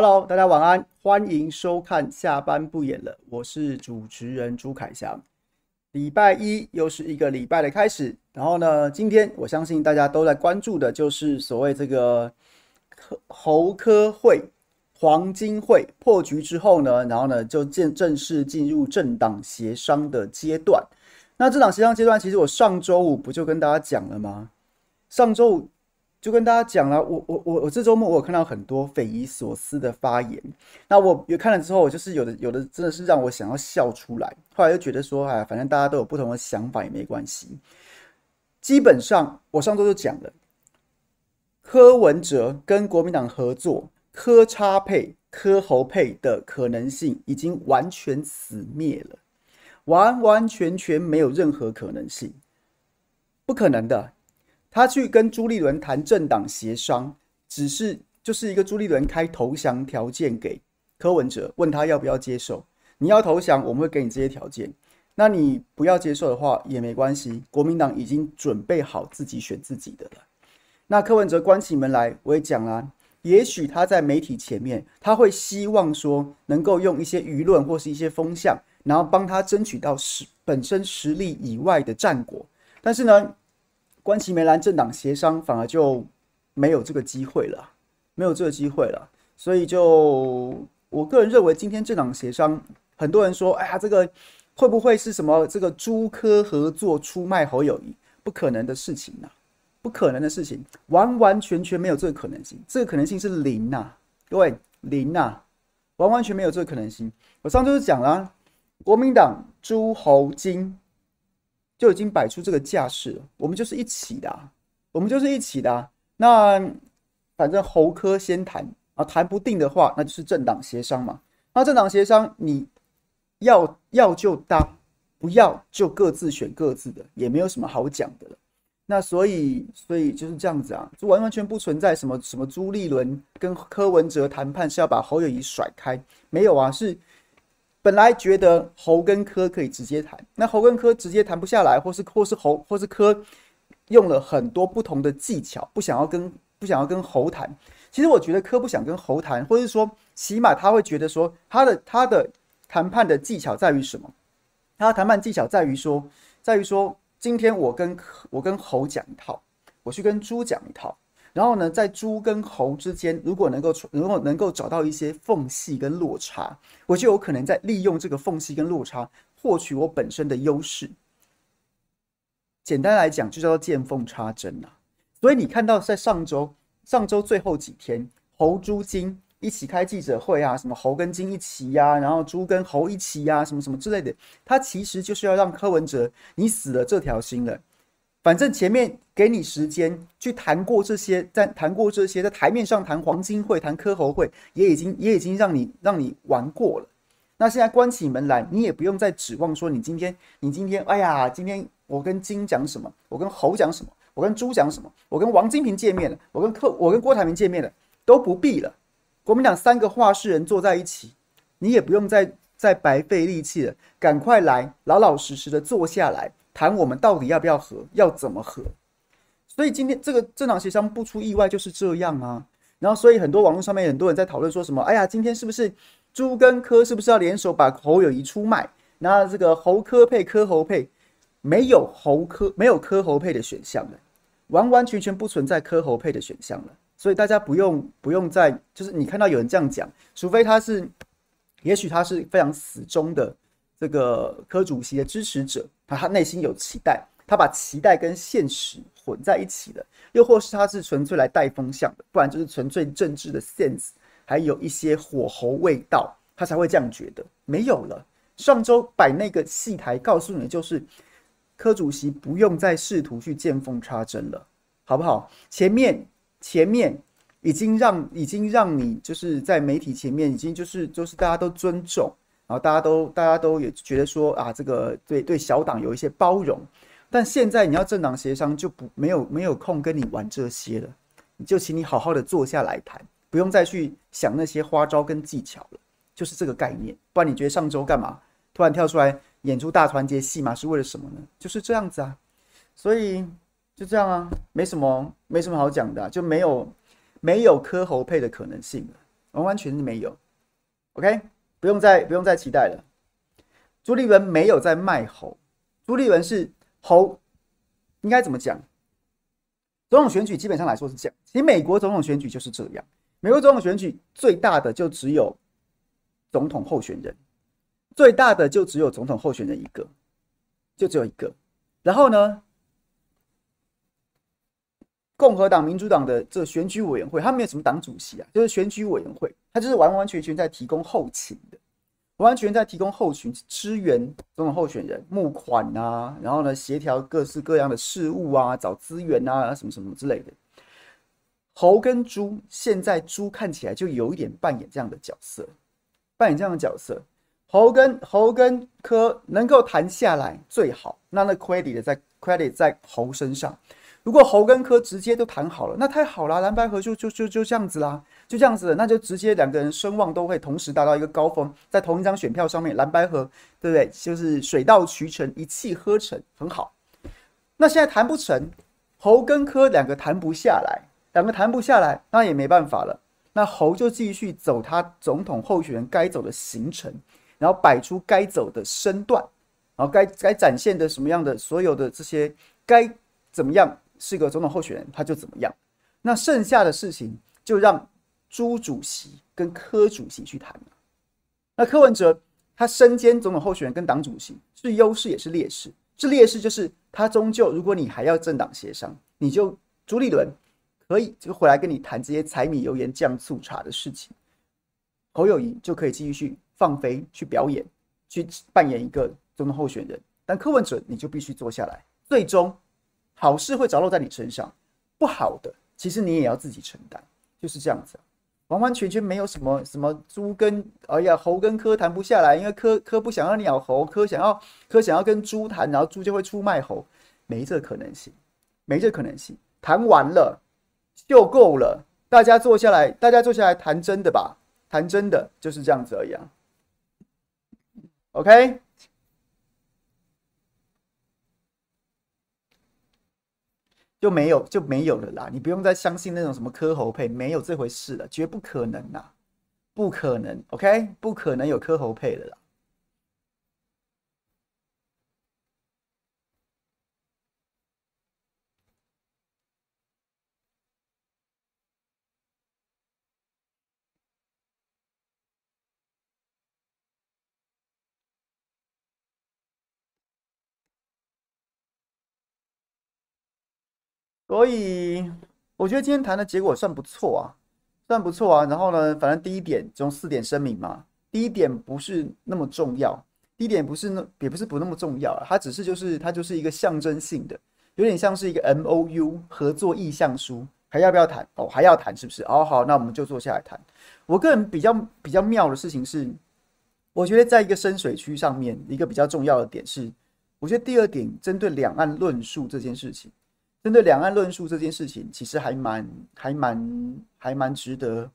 Hello，大家晚安，欢迎收看下班不演了，我是主持人朱凯翔。礼拜一又是一个礼拜的开始，然后呢，今天我相信大家都在关注的就是所谓这个科侯科会黄金会破局之后呢，然后呢就正正式进入政党协商的阶段。那政党协商阶段，其实我上周五不就跟大家讲了吗？上周五。就跟大家讲了，我我我我这周末我有看到很多匪夷所思的发言，那我有看了之后，我就是有的有的真的是让我想要笑出来。后来又觉得说，哎，反正大家都有不同的想法也没关系。基本上我上周就讲了，柯文哲跟国民党合作，柯插配、柯侯配的可能性已经完全死灭了，完完全全没有任何可能性，不可能的。他去跟朱立伦谈政党协商，只是就是一个朱立伦开投降条件给柯文哲，问他要不要接受。你要投降，我们会给你这些条件。那你不要接受的话也没关系，国民党已经准备好自己选自己的了。那柯文哲关起门来，我也讲了，也许他在媒体前面，他会希望说能够用一些舆论或是一些风向，然后帮他争取到实本身实力以外的战果。但是呢，关起门来，政党协商反而就没有这个机会了，没有这个机会了。所以就我个人认为，今天政党协商，很多人说，哎呀，这个会不会是什么这个朱科合作出卖侯友宜？不可能的事情呐，不可能的事情，完完全全没有这个可能性，这个可能性是零呐，各位零呐，完完全没有这个可能性。我上周就讲了，国民党朱侯金。就已经摆出这个架势，我们就是一起的，我们就是一起的，那反正侯科先谈啊，谈不定的话，那就是政党协商嘛。那政党协商，你要要就搭，不要就各自选各自的，也没有什么好讲的了。那所以，所以就是这样子啊，就完完全不存在什么什么朱立伦跟柯文哲谈判是要把侯友宜甩开，没有啊，是。本来觉得侯跟柯可以直接谈，那侯跟柯直接谈不下来，或是或是侯或是柯用了很多不同的技巧，不想要跟不想要跟侯谈。其实我觉得柯不想跟侯谈，或者是说起码他会觉得说他的他的谈判的技巧在于什么？他的谈判技巧在于说，在于说今天我跟我跟侯讲一套，我去跟猪讲一套。然后呢，在猪跟猴之间，如果能够如果能够找到一些缝隙跟落差，我就有可能在利用这个缝隙跟落差获取我本身的优势。简单来讲，就叫做见缝插针呐。所以你看到在上周上周最后几天，猴、猪金一起开记者会啊，什么猴跟金一起呀、啊，然后猪跟猴一起呀、啊，什么什么之类的，他其实就是要让柯文哲你死了这条心了。反正前面给你时间去谈过这些，在谈过这些，在台面上谈黄金会、谈科侯会，也已经也已经让你让你玩过了。那现在关起门来，你也不用再指望说你今天你今天哎呀，今天我跟金讲什么，我跟侯讲什么，我跟朱讲什么，我跟王金平见面了，我跟柯我跟郭台铭见面了，都不必了。国民党三个话事人坐在一起，你也不用再再白费力气了，赶快来，老老实实的坐下来。谈我们到底要不要和，要怎么和？所以今天这个政党协商不出意外就是这样啊。然后，所以很多网络上面很多人在讨论说什么？哎呀，今天是不是朱跟柯是不是要联手把侯友谊出卖？那这个侯柯配柯侯配，没有侯柯没有柯侯配的选项了，完完全全不存在柯侯配的选项了。所以大家不用不用再就是你看到有人这样讲，除非他是，也许他是非常死忠的。这个柯主席的支持者，他他内心有期待，他把期待跟现实混在一起了，又或是他是纯粹来带风向的，不然就是纯粹政治的 sense，还有一些火候味道，他才会这样觉得。没有了，上周摆那个戏台，告诉你就是柯主席不用再试图去见缝插针了，好不好？前面前面已经让已经让你就是在媒体前面已经就是就是大家都尊重。然后大家都大家都也觉得说啊，这个对对小党有一些包容，但现在你要政党协商就不没有没有空跟你玩这些了，就请你好好的坐下来谈，不用再去想那些花招跟技巧了，就是这个概念。不然你觉得上周干嘛突然跳出来演出大团结戏码是为了什么呢？就是这样子啊，所以就这样啊，没什么没什么好讲的，就没有没有磕侯配的可能性了。完完全全没有。OK，不用再不用再期待了。朱立伦没有在卖猴，朱立伦是猴，应该怎么讲？总统选举基本上来说是这样，其实美国总统选举就是这样。美国总统选举最大的就只有总统候选人，最大的就只有总统候选人一个，就只有一个。然后呢，共和党、民主党的这选举委员会，他没有什么党主席啊，就是选举委员会，他就是完完全全在提供后勤的，完全在提供后勤支援总统候选人募款啊，然后呢协调各式各样的事务啊，找资源啊，什么什么之类的。猴跟猪，现在猪看起来就有一点扮演这样的角色，扮演这样的角色。猴跟猴跟柯能够谈下来最好，那那 credit 在 credit 在猴身上。如果猴跟柯直接都谈好了，那太好了，蓝白合就就就就这样子啦，就这样子，那就直接两个人声望都会同时达到一个高峰，在同一张选票上面，蓝白合对不对？就是水到渠成，一气呵成，很好。那现在谈不成，猴跟柯两个谈不下来。两个谈不下来，那也没办法了。那侯就继续走他总统候选人该走的行程，然后摆出该走的身段，然后该该展现的什么样的所有的这些该怎么样是个总统候选人，他就怎么样。那剩下的事情就让朱主席跟柯主席去谈。那柯文哲他身兼总统候选人跟党主席是优势也是劣势，是劣势就是他终究如果你还要政党协商，你就朱立伦。可以就回来跟你谈这些柴米油盐酱醋茶的事情，侯友宜就可以继续去放飞去表演，去扮演一个总统候选人。但柯文哲你就必须坐下来，最终好事会着落在你身上，不好的其实你也要自己承担，就是这样子，完完全全没有什么什么猪跟哎呀猴跟柯谈不下来，因为柯柯不想要鸟猴，柯想要柯想要跟猪谈，然后猪就会出卖猴，没这可能性，没这可能性，谈完了。就够了，大家坐下来，大家坐下来谈真的吧，谈真的就是这样子而已啊。OK，就没有就没有了啦，你不用再相信那种什么科喉配，没有这回事了，绝不可能啦，不可能，OK，不可能有科喉配的啦。所以我觉得今天谈的结果算不错啊，算不错啊。然后呢，反正第一点从四点声明嘛，第一点不是那么重要，第一点不是那也不是不那么重要啊，它只是就是它就是一个象征性的，有点像是一个 MOU 合作意向书，还要不要谈？哦，还要谈是不是？哦，好，那我们就坐下来谈。我个人比较比较妙的事情是，我觉得在一个深水区上面，一个比较重要的点是，我觉得第二点针对两岸论述这件事情。针对两岸论述这件事情，其实还蛮、还蛮、还蛮值得，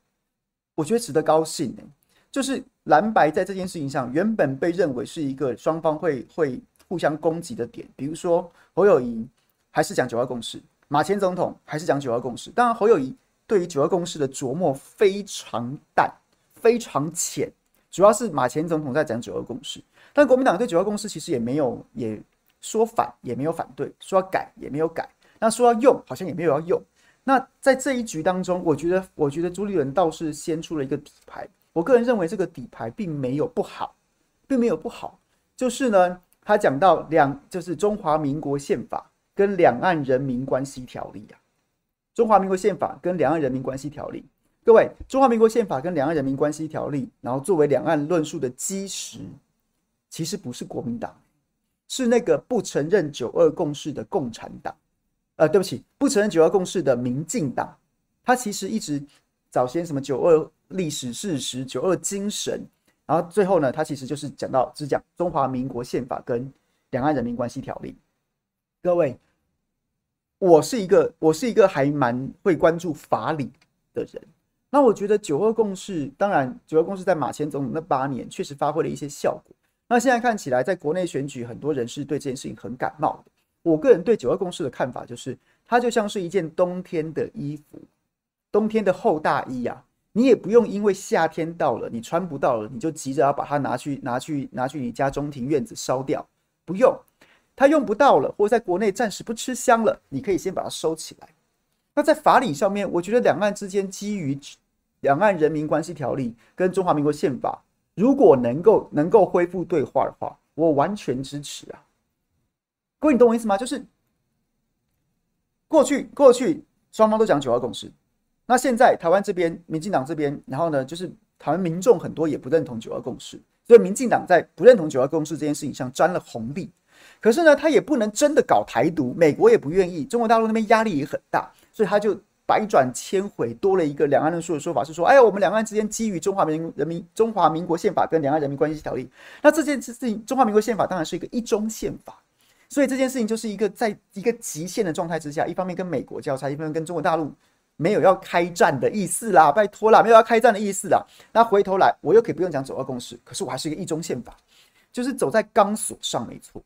我觉得值得高兴的。就是蓝白在这件事情上，原本被认为是一个双方会会互相攻击的点。比如说侯友宜还是讲九二共识，马前总统还是讲九二共识。当然，侯友宜对于九二共识的琢磨非常淡、非常浅，主要是马前总统在讲九二共识。但国民党对九二共识其实也没有也说反，也没有反对，说要改也没有改。那说要用，好像也没有要用。那在这一局当中，我觉得，我觉得朱立伦倒是先出了一个底牌。我个人认为这个底牌并没有不好，并没有不好。就是呢，他讲到两，就是中华民国宪法跟两岸人民关系条例啊。中华民国宪法跟两岸人民关系条例，各位，中华民国宪法跟两岸人民关系条例，然后作为两岸论述的基石，其实不是国民党，是那个不承认九二共识的共产党。呃，对不起，不承认九二共识的民进党，他其实一直早先什么九二历史事实、九二精神，然后最后呢，他其实就是讲到只讲中华民国宪法跟两岸人民关系条例。各位，我是一个我是一个还蛮会关注法理的人，那我觉得九二共识，当然九二共识在马前总统那八年确实发挥了一些效果。那现在看起来，在国内选举，很多人是对这件事情很感冒的。我个人对九二共识的看法就是，它就像是一件冬天的衣服，冬天的厚大衣啊。你也不用因为夏天到了，你穿不到了，你就急着要把它拿去拿去拿去你家中庭院子烧掉。不用，它用不到了，或在国内暂时不吃香了，你可以先把它收起来。那在法理上面，我觉得两岸之间基于《两岸人民关系条例》跟《中华民国宪法》，如果能够能够恢复对话的话，我完全支持啊。各位，你懂我意思吗？就是过去过去双方都讲九二共识。那现在台湾这边，民进党这边，然后呢，就是台湾民众很多也不认同九二共识，所以民进党在不认同九二共识这件事情上沾了红利。可是呢，他也不能真的搞台独，美国也不愿意，中国大陆那边压力也很大，所以他就百转千回，多了一个两岸论述的说法，是说，哎，我们两岸之间基于中华民人民中华民国宪法跟两岸人民关系条例，那这件事情，中华民国宪法当然是一个一中宪法，所以这件事情就是一个在一个极限的状态之下，一方面跟美国交叉，一方面跟中国大陆。没有要开战的意思啦，拜托啦，没有要开战的意思啦。那回头来，我又可以不用讲九二共识，可是我还是一个一中宪法，就是走在钢索上，没错。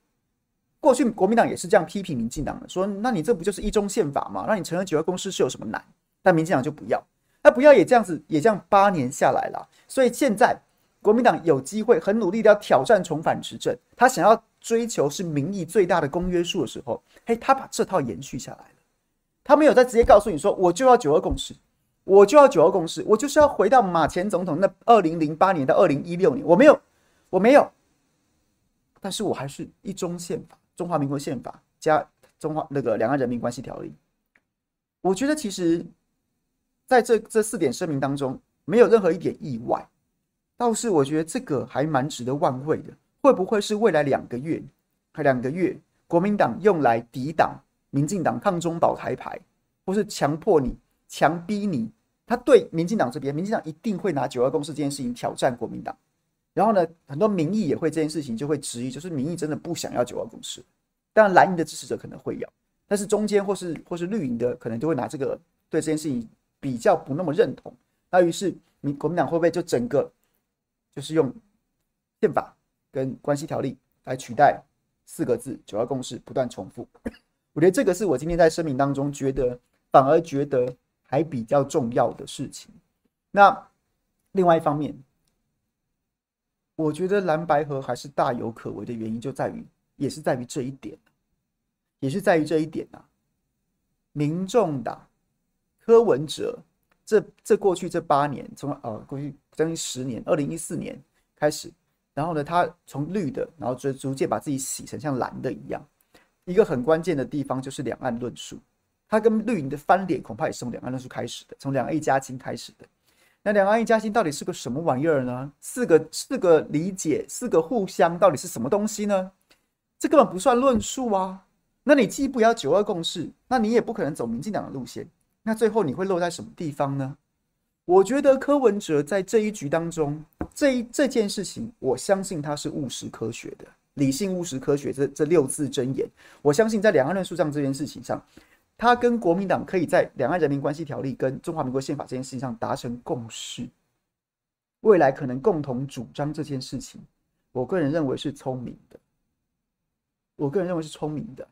过去国民党也是这样批评民进党的，说那你这不就是一中宪法吗？那你承认九二共识是有什么难？但民进党就不要，那不要也这样子，也这样八年下来了。所以现在国民党有机会很努力的要挑战重返执政，他想要追求是民意最大的公约数的时候，嘿，他把这套延续下来了。他没有在直接告诉你说，我就要九二共识，我就要九二共识，我就是要回到马前总统那二零零八年到二零一六年，我没有，我没有，但是我还是一中宪法，中华民国宪法加中华那个两岸人民关系条例。我觉得其实在这这四点声明当中，没有任何一点意外，倒是我觉得这个还蛮值得玩味的。会不会是未来两个月，两个月，国民党用来抵挡？民进党抗中保台牌，或是强迫你、强逼你，他对民进党这边，民进党一定会拿九二共识这件事情挑战国民党。然后呢，很多民意也会这件事情就会质疑，就是民意真的不想要九二共识。当然，蓝营的支持者可能会要，但是中间或是或是绿营的可能就会拿这个对这件事情比较不那么认同。那于是民国民党会不会就整个就是用宪法跟关系条例来取代四个字九二共识，不断重复？我觉得这个是我今天在声明当中觉得反而觉得还比较重要的事情。那另外一方面，我觉得蓝白合还是大有可为的原因就在于，也是在于这一点，也是在于这一点啊。民众党柯文哲这这过去这八年，从呃过去将近十年，二零一四年开始，然后呢，他从绿的，然后逐逐渐把自己洗成像蓝的一样。一个很关键的地方就是两岸论述，它跟绿营的翻脸恐怕也是从两岸论述开始的，从两岸一家亲开始的。那两岸一家亲到底是个什么玩意儿呢？四个四个理解，四个互相，到底是什么东西呢？这根本不算论述啊！那你既不要九二共识，那你也不可能走民进党的路线，那最后你会落在什么地方呢？我觉得柯文哲在这一局当中，这一这件事情，我相信他是务实科学的。理性务实科学这这六字真言，我相信在两岸论述上这件事情上，他跟国民党可以在两岸人民关系条例跟中华民国宪法这件事情上达成共识，未来可能共同主张这件事情，我个人认为是聪明的，我个人认为是聪明的，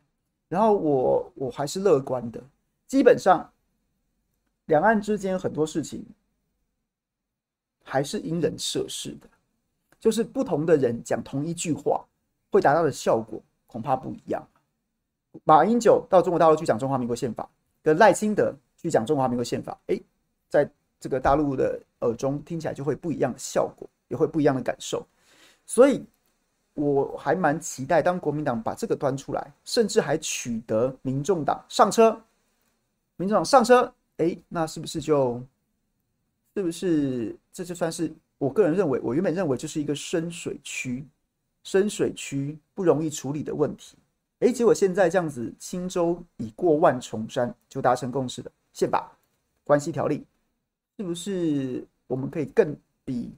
然后我我还是乐观的，基本上两岸之间很多事情还是因人设事的，就是不同的人讲同一句话。会达到的效果恐怕不一样。马英九到中国大陆去讲中华民国宪法，跟赖清德去讲中华民国宪法，诶，在这个大陆的耳中听起来就会不一样的效果，也会不一样的感受。所以我还蛮期待，当国民党把这个端出来，甚至还取得民众党上车，民众党上车，诶，那是不是就是不是这就算是我个人认为，我原本认为这是一个深水区。深水区不容易处理的问题，诶，结果现在这样子，轻舟已过万重山，就达成共识的宪法关系条例，是不是我们可以更比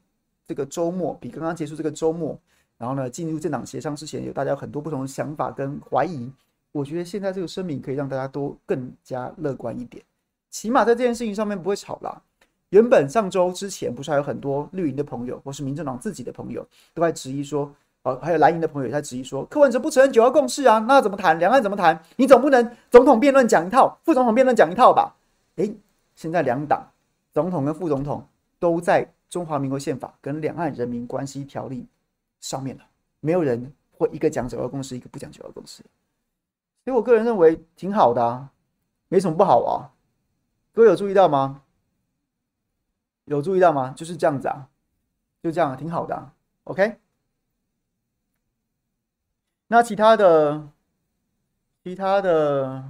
这个周末，比刚刚结束这个周末，然后呢，进入政党协商之前，有大家很多不同的想法跟怀疑，我觉得现在这个声明可以让大家都更加乐观一点，起码在这件事情上面不会吵啦。原本上周之前，不是还有很多绿营的朋友，或是民政党自己的朋友，都在质疑说。还有蓝营的朋友也在质疑说，柯文哲不承认九二共识啊，那怎么谈？两岸怎么谈？你总不能总统辩论讲一套，副总统辩论讲一套吧？诶，现在两党总统跟副总统都在中华民国宪法跟两岸人民关系条例上面了，没有人会一个讲九二共识，一个不讲九二共识。所以我个人认为挺好的啊，没什么不好啊。各位有注意到吗？有注意到吗？就是这样子啊，就这样，挺好的啊。OK。那其他的，其他的，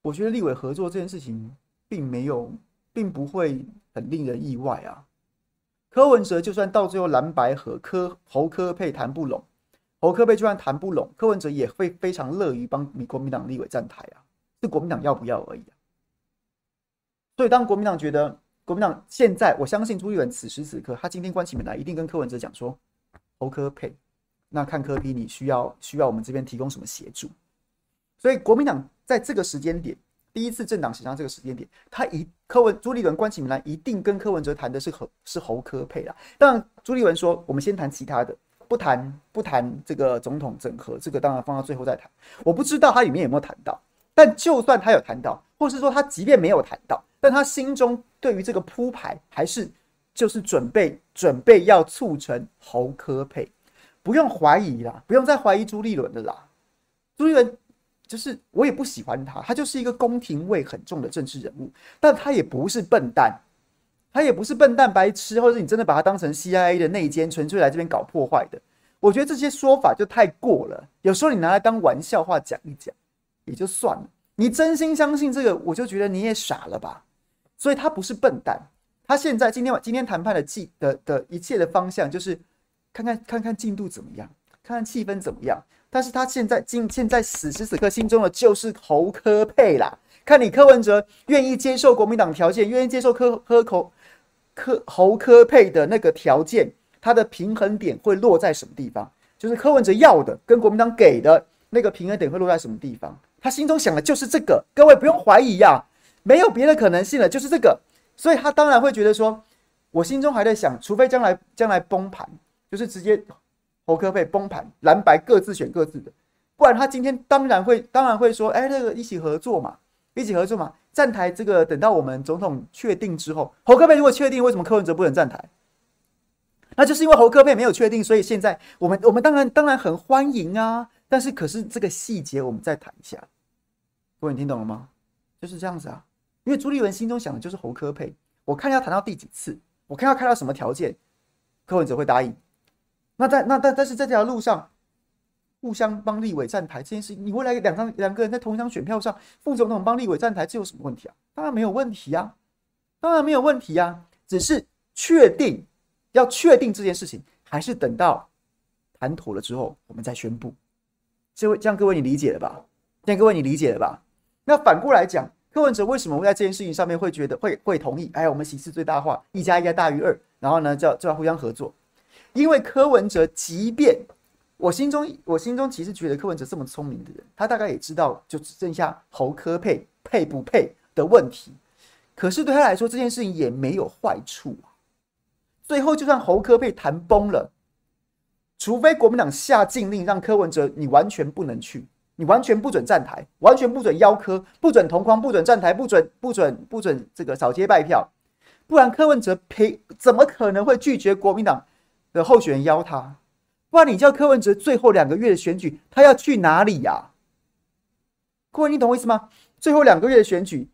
我觉得立委合作这件事情并没有，并不会很令人意外啊。柯文哲就算到最后蓝白和，柯侯柯配谈不拢，侯柯配就算谈不拢，柯文哲也会非常乐于帮国民党立委站台啊，是国民党要不要而已啊。所以当国民党觉得国民党现在，我相信朱立伦此时此刻，他今天关起门来一定跟柯文哲讲说，侯科配。那看柯比你需要需要我们这边提供什么协助？所以国民党在这个时间点，第一次政党协商这个时间点，他一柯文朱立伦关起门来，一定跟柯文哲谈的是侯是侯科配啦。当然，朱立伦说我们先谈其他的，不谈不谈这个总统整合，这个当然放到最后再谈。我不知道他里面有没有谈到，但就算他有谈到，或是说他即便没有谈到，但他心中对于这个铺排还是就是准备准备要促成侯科配。不用怀疑啦，不用再怀疑朱立伦的啦。朱立伦就是我也不喜欢他，他就是一个宫廷味很重的政治人物，但他也不是笨蛋，他也不是笨蛋白痴，或者你真的把他当成 CIA 的内奸，纯粹来这边搞破坏的。我觉得这些说法就太过了，有时候你拿来当玩笑话讲一讲也就算了。你真心相信这个，我就觉得你也傻了吧。所以他不是笨蛋，他现在今天晚今天谈判的计的的一切的方向就是。看看看看进度怎么样，看看气氛怎么样。但是他现在今现在此时此刻心中的就是侯柯配啦。看你柯文哲愿意接受国民党条件，愿意接受科科口科侯柯配的那个条件，他的平衡点会落在什么地方？就是柯文哲要的跟国民党给的那个平衡点会落在什么地方？他心中想的就是这个。各位不用怀疑呀、啊，没有别的可能性了，就是这个。所以他当然会觉得说，我心中还在想，除非将来将来崩盘。就是直接侯柯配崩盘，蓝白各自选各自的，不然他今天当然会当然会说，哎，那个一起合作嘛，一起合作嘛，站台这个等到我们总统确定之后，侯柯配如果确定，为什么柯文哲不能站台？那就是因为侯柯配没有确定，所以现在我们我们当然当然很欢迎啊，但是可是这个细节我们再谈一下，各位你听懂了吗？就是这样子啊，因为朱立伦心中想的就是侯科佩，我看要谈到第几次，我看要开到什么条件，柯文哲会答应。那在那但但是在这条路上，互相帮立委站台这件事，你未来两张两个人在同一张选票上，副总统帮立委站台，这有什么问题啊？当然没有问题啊，当然没有问题啊，只是确定要确定这件事情，还是等到谈妥了之后，我们再宣布。这位这样各位你理解了吧？这样各位你理解了吧？那反过来讲，柯文哲为什么会在这件事情上面会觉得会会同意？哎，我们形式最大化，一加一加大于二，然后呢，就要就要互相合作。因为柯文哲，即便我心中，我心中其实觉得柯文哲这么聪明的人，他大概也知道，就只剩下侯科配配不配的问题。可是对他来说，这件事情也没有坏处啊。最后，就算侯科配谈崩了，除非国民党下禁令让柯文哲你完全不能去，你完全不准站台，完全不准邀柯，不准同框，不准站台，不准不准不准这个扫街拜票，不然柯文哲赔怎么可能会拒绝国民党的候选人邀他，不然你叫柯文哲最后两个月的选举，他要去哪里呀、啊？各位，你懂我意思吗？最后两个月的选举，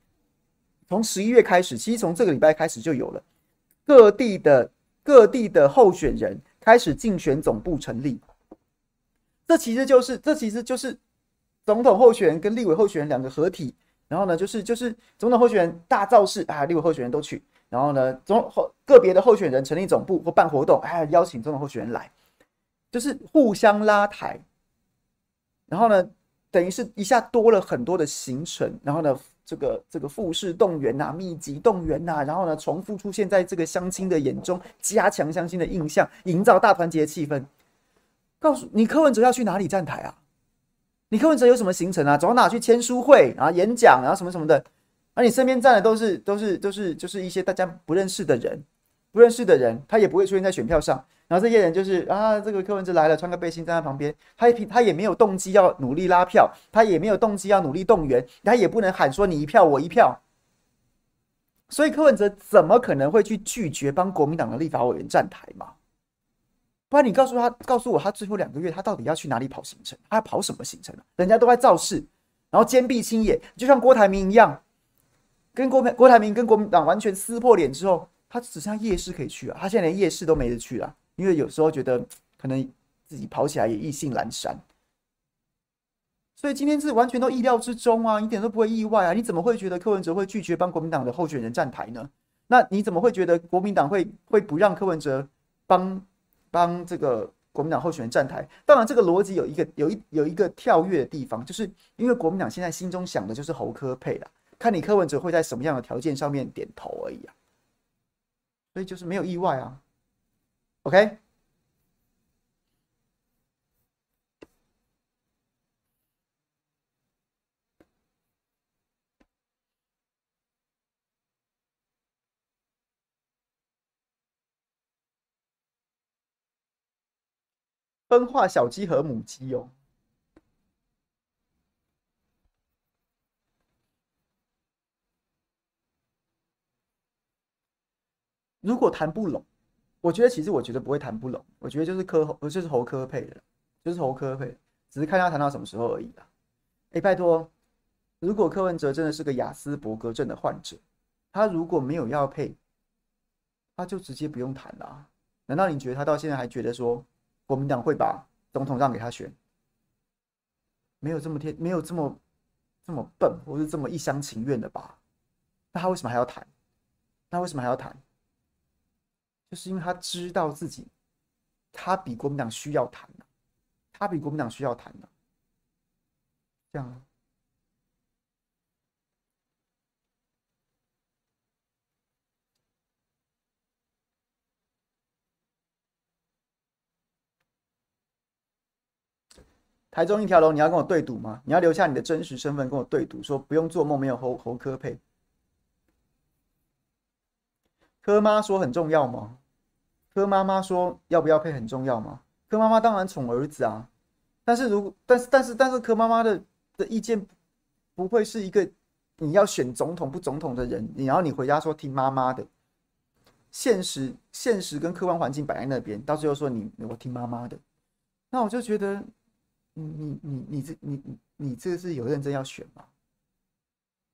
从十一月开始，其实从这个礼拜开始就有了，各地的各地的候选人开始竞选总部成立。这其实就是这其实就是总统候选人跟立委候选人两个合体，然后呢，就是就是总统候选人大造势啊，立委候选人都去。然后呢，总后个别的候选人成立总部或办活动，哎，邀请总统候选人来，就是互相拉抬。然后呢，等于是一下多了很多的行程。然后呢，这个这个复式动员呐，密集动员呐，然后呢，重复出现在这个相亲的眼中，加强相亲的印象，营造大团结气氛。告诉你，柯文哲要去哪里站台啊？你柯文哲有什么行程啊？走到哪去签书会，啊演讲，啊什么什么的。而你身边站的都是都是都是就是一些大家不认识的人，不认识的人，他也不会出现在选票上。然后这些人就是啊，这个柯文哲来了，穿个背心站在旁边，他也他也没有动机要努力拉票，他也没有动机要努力动员，他也不能喊说你一票我一票。所以柯文哲怎么可能会去拒绝帮国民党的立法委员站台嘛？不然你告诉他，告诉我他最后两个月他到底要去哪里跑行程？他要跑什么行程？人家都在造势，然后坚壁清野，就像郭台铭一样，跟郭郭台铭跟国民党完全撕破脸之后，他只剩下夜市可以去啊！他现在连夜市都没得去了，因为有时候觉得可能自己跑起来也意兴阑珊。所以今天是完全都意料之中啊，一点都不会意外啊！你怎么会觉得柯文哲会拒绝帮国民党的候选人站台呢？那你怎么会觉得国民党会会不让柯文哲帮？帮这个国民党候选人站台，当然这个逻辑有一个有一有一个跳跃的地方，就是因为国民党现在心中想的就是侯科配了，看你柯文哲会在什么样的条件上面点头而已啊，所以就是没有意外啊，OK。分化小鸡和母鸡哦。如果谈不拢，我觉得其实我觉得不会谈不拢。我觉得就是柯侯，就是侯科配的，就是侯科配，只是看他谈到什么时候而已啦。哎，拜托，如果柯文哲真的是个雅斯伯格症的患者，他如果没有要配，他就直接不用谈啦。难道你觉得他到现在还觉得说？国民党会把总统让给他选，没有这么天，没有这么这么笨，或是这么一厢情愿的吧？那他为什么还要谈？那为什么还要谈？就是因为他知道自己，他比国民党需要谈，他比国民党需要谈，这样。台中一条龙，你要跟我对赌吗？你要留下你的真实身份跟我对赌，说不用做梦，没有侯侯科配。柯妈说很重要吗？柯妈妈说要不要配很重要吗？柯妈妈当然宠儿子啊，但是如果但是但是但是柯妈妈的的意见不会是一个你要选总统不总统的人，然后你回家说听妈妈的，现实现实跟客观环境摆在那边，到最后说你我听妈妈的，那我就觉得。你你你你这你你你这个是有认真要选吗？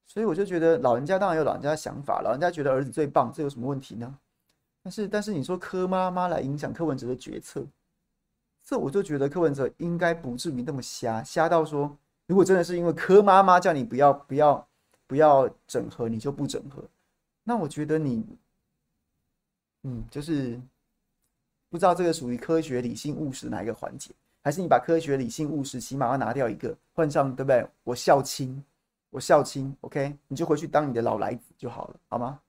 所以我就觉得老人家当然有老人家的想法，老人家觉得儿子最棒，这有什么问题呢？但是但是你说柯妈妈来影响柯文哲的决策，这我就觉得柯文哲应该不至于那么瞎，瞎到说如果真的是因为柯妈妈叫你不要不要不要整合，你就不整合，那我觉得你嗯就是不知道这个属于科学理性务实哪一个环节。还是你把科学、理性、务实，起码要拿掉一个，换上对不对？我孝亲，我孝亲，OK，你就回去当你的老来子就好了，好吗？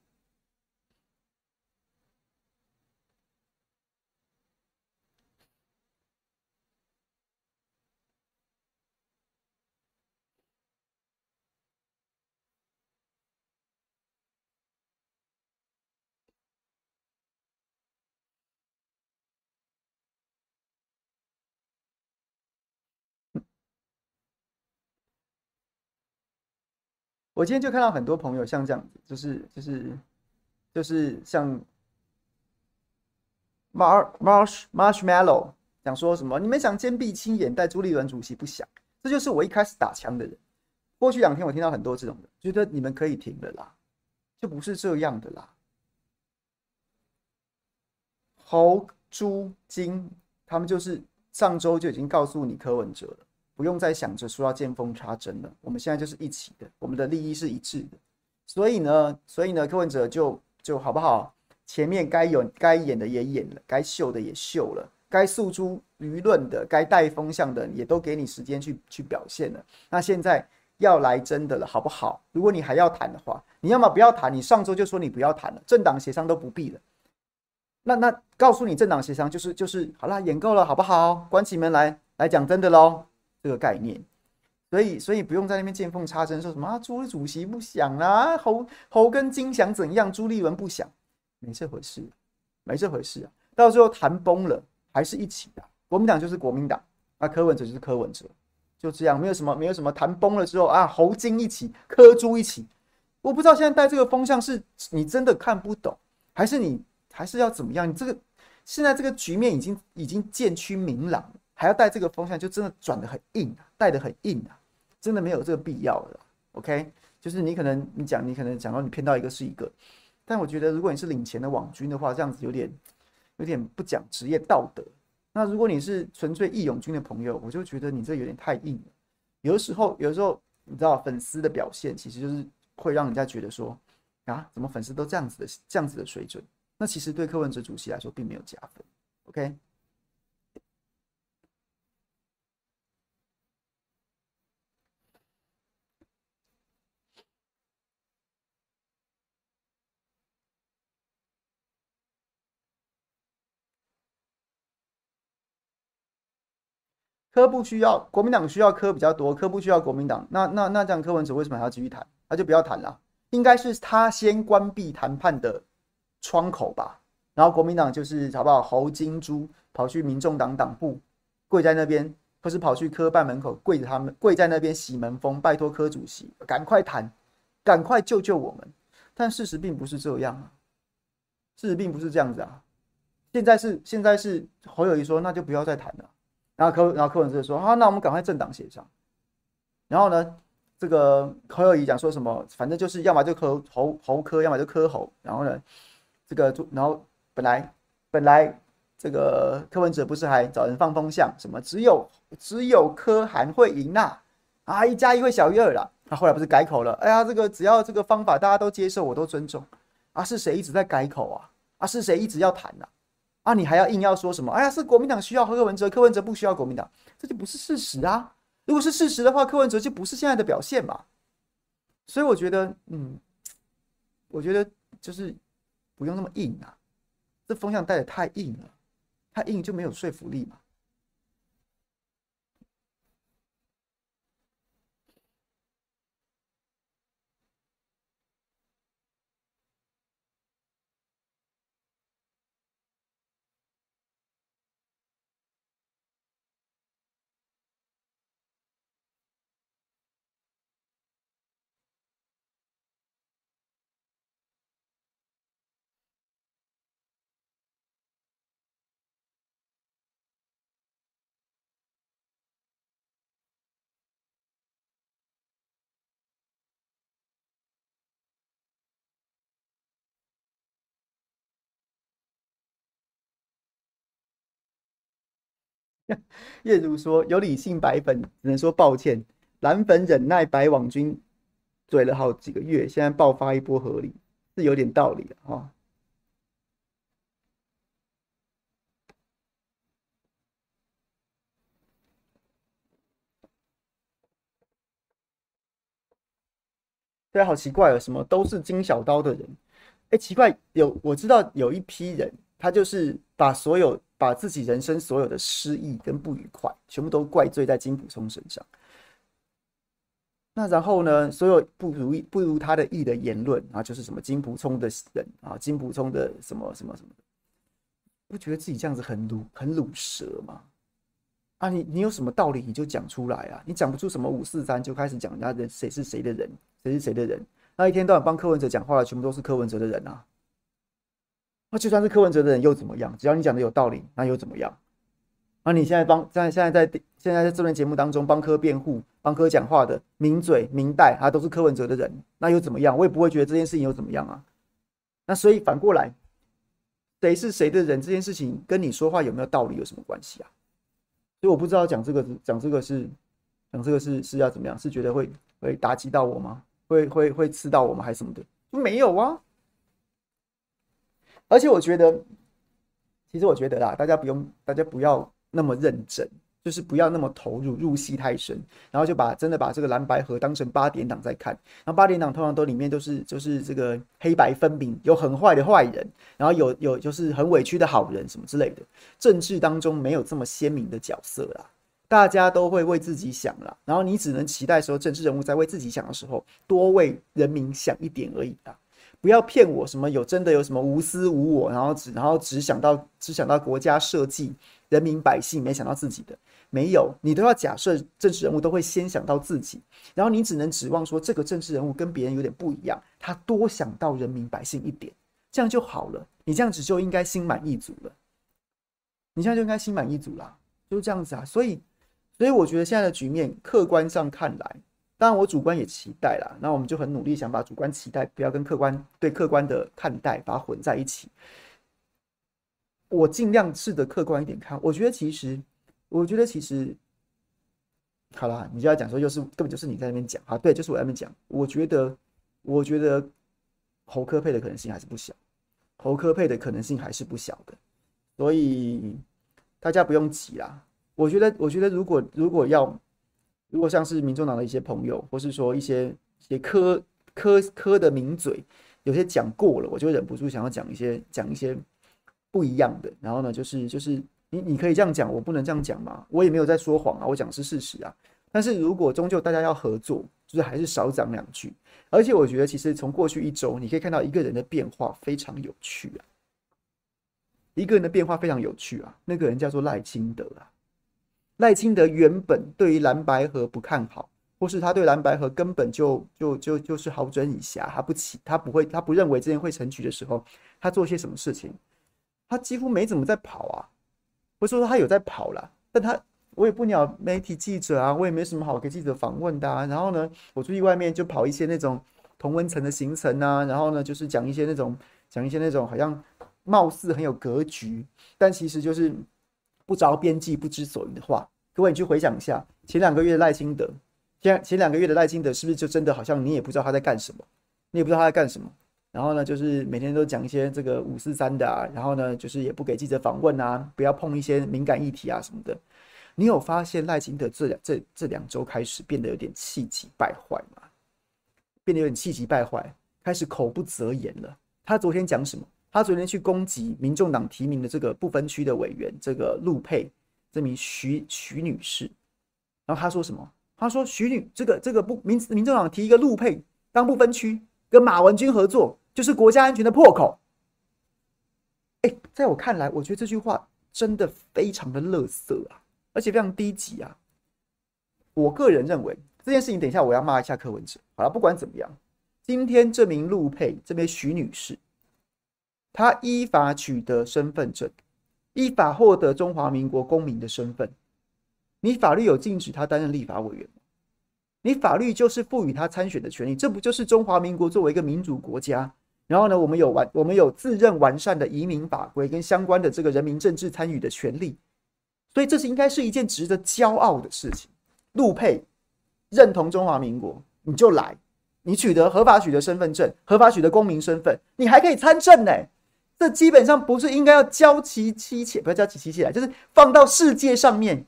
我今天就看到很多朋友像这样子，就是就是就是像 Mar Marsh Marshmallow 讲说什么，你们想坚壁清野，但朱立伦主席不想，这就是我一开始打枪的人。过去两天我听到很多这种的，觉得你们可以停了啦，就不是这样的啦。侯朱金他们就是上周就已经告诉你柯文哲了。不用再想着说要见缝插针了，我们现在就是一起的，我们的利益是一致的，所以呢，所以呢，柯文哲就就好不好？前面该有该演的也演了，该秀的也秀了，该诉诸舆论的，该带风向的也都给你时间去去表现了。那现在要来真的了，好不好？如果你还要谈的话，你要么不要谈，你上周就说你不要谈了，政党协商都不必了。那那告诉你政党协商就是就是好啦，演够了，好不好？关起门来来讲真的喽。这个概念，所以所以不用在那边见缝插针，说什么啊？朱主席不想啊，侯侯跟金想怎样？朱立伦不想，没这回事，没这回事啊！到最后谈崩了，还是一起的。国民党就是国民党，那柯文哲就是柯文哲，就这样，没有什么没有什么谈崩了之后啊，侯金一起，柯朱一起，我不知道现在带这个风向是你真的看不懂，还是你还是要怎么样？你这个现在这个局面已经已经渐趋明朗，还要带这个风向，就真的转得很硬啊，带得很硬啊，真的没有这个必要了。OK，就是你可能你讲你可能讲到你骗到一个是一个，但我觉得如果你是领钱的网军的话，这样子有点有点不讲职业道德。那如果你是纯粹义勇军的朋友，我就觉得你这有点太硬了。有的时候，有的时候你知道粉丝的表现其实就是。会让人家觉得说啊，怎么粉丝都这样子的这样子的水准？那其实对柯文哲主席来说并没有加分。OK，科不需要国民党需要科比较多，科不需要国民党。那那那这样柯文哲为什么还要继续谈？那就不要谈了，应该是他先关闭谈判的窗口吧。然后国民党就是好不好？侯金珠跑去民众党党部跪在那边，或是跑去科办门口跪着，他们跪在那边洗门风，拜托科主席赶快谈，赶快救救我们。但事实并不是这样啊，事实并不是这样子啊。现在是现在是侯友宜说，那就不要再谈了。然后柯然后柯文哲说，啊，那我们赶快政党协商。然后呢？这个柯友宜讲说什么？反正就是要么就柯侯侯柯，要么就柯侯。然后呢，这个就然后本来本来这个柯文哲不是还找人放风向，什么只有只有柯韩会赢呐？啊，一加一会小于二啦。他后来不是改口了？哎呀，这个只要这个方法大家都接受，我都尊重。啊，是谁一直在改口啊？啊，是谁一直要谈呐？啊你还要硬要说什么？哎呀，是国民党需要柯文哲，柯文哲不需要国民党，这就不是事实啊。如果是事实的话，柯文哲就不是现在的表现嘛。所以我觉得，嗯，我觉得就是不用那么硬啊，这风向带的太硬了，太硬就没有说服力嘛。叶如说：“有理性白粉只能说抱歉，蓝粉忍耐白网军嘴了好几个月，现在爆发一波合理是有点道理的哈。”对，好奇怪啊，什么都是金小刀的人，哎，奇怪，有我知道有一批人，他就是把所有。把自己人生所有的失意跟不愉快，全部都怪罪在金溥聪身上。那然后呢，所有不如意、不如他的意的言论啊，就是什么金普聪的人啊，金普聪的什么什么什么，不觉得自己这样子很鲁很鲁蛇吗？啊你，你有什么道理你就讲出来啊，你讲不出什么五四三就开始讲人家人谁是谁的人，谁是谁的人，那一天到晚帮柯文哲讲话的全部都是柯文哲的人啊。那就算是柯文哲的人又怎么样？只要你讲的有道理，那又怎么样？那你现在帮在现在在现在在这轮节目当中帮柯辩护、帮柯讲话的名嘴名代，他都是柯文哲的人，那又怎么样？我也不会觉得这件事情又怎么样啊。那所以反过来，谁是谁的人这件事情跟你说话有没有道理有什么关系啊？所以我不知道讲这个讲这个是讲这个是是要怎么样？是觉得会会打击到我吗？会会会刺到我吗？还是什么的？没有啊。而且我觉得，其实我觉得啦，大家不用，大家不要那么认真，就是不要那么投入，入戏太深，然后就把真的把这个蓝白河当成八点档在看。然后八点档通常都里面都是就是这个黑白分明，有很坏的坏人，然后有有就是很委屈的好人什么之类的。政治当中没有这么鲜明的角色啦，大家都会为自己想啦。然后你只能期待说，政治人物在为自己想的时候，多为人民想一点而已啦。不要骗我什么有真的有什么无私无我，然后只然后只想到只想到国家社稷、人民百姓，没想到自己的。没有，你都要假设政治人物都会先想到自己，然后你只能指望说这个政治人物跟别人有点不一样，他多想到人民百姓一点，这样就好了。你这样子就应该心满意足了，你现在就应该心满意足啦，就是这样子啊。所以，所以我觉得现在的局面，客观上看来，当然我主观也期待啦。那我们就很努力想把主观期待不要跟客观对客观的看待把它混在一起。我尽量试着客观一点看，我觉得其实。我觉得其实，好啦，你就要讲说，就是根本就是你在那边讲啊，对，就是我在那边讲。我觉得，我觉得侯科配的可能性还是不小，侯科配的可能性还是不小的，所以大家不用急啦。我觉得，我觉得如果如果要，如果像是民众党的一些朋友，或是说一些一些科科科的名嘴，有些讲过了，我就忍不住想要讲一些讲一些不一样的。然后呢，就是就是。你你可以这样讲，我不能这样讲嘛？我也没有在说谎啊，我讲是事实啊。但是如果终究大家要合作，就是还是少讲两句。而且我觉得，其实从过去一周，你可以看到一个人的变化非常有趣啊。一个人的变化非常有趣啊。那个人叫做赖清德啊。赖清德原本对于蓝白合不看好，或是他对蓝白合根本就就就就是好准以暇，他不起，他不会，他不认为这件会成局的时候，他做些什么事情？他几乎没怎么在跑啊。不是说他有在跑啦，但他我也不鸟媒体记者啊，我也没什么好给记者访问的啊。然后呢，我出去外面就跑一些那种同温层的行程啊，然后呢，就是讲一些那种讲一些那种好像貌似很有格局，但其实就是不着边际、不知所云的话。各位，你去回想一下前两个月的赖清德，前前两个月的赖清德是不是就真的好像你也不知道他在干什么，你也不知道他在干什么？然后呢，就是每天都讲一些这个五四三的啊，然后呢，就是也不给记者访问啊，不要碰一些敏感议题啊什么的。你有发现赖清德这两这这两周开始变得有点气急败坏吗？变得有点气急败坏，开始口不择言了。他昨天讲什么？他昨天去攻击民众党提名的这个不分区的委员，这个陆配这名徐徐女士。然后她说什么？她说徐女这个这个不民民众党提一个陆配当不分区，跟马文君合作。就是国家安全的破口。哎，在我看来，我觉得这句话真的非常的垃圾啊，而且非常低级啊。我个人认为这件事情，等一下我要骂一下柯文哲。好了，不管怎么样，今天这名陆配这名徐女士，她依法取得身份证，依法获得中华民国公民的身份。你法律有禁止他担任立法委员吗？你法律就是赋予他参选的权利，这不就是中华民国作为一个民主国家？然后呢，我们有完，我们有自认完善的移民法规跟相关的这个人民政治参与的权利，所以这是应该是一件值得骄傲的事情。陆配认同中华民国，你就来，你取得合法取得身份证，合法取得公民身份，你还可以参政呢。这基本上不是应该要交其妻妾，不要交其妻妾来，就是放到世界上面，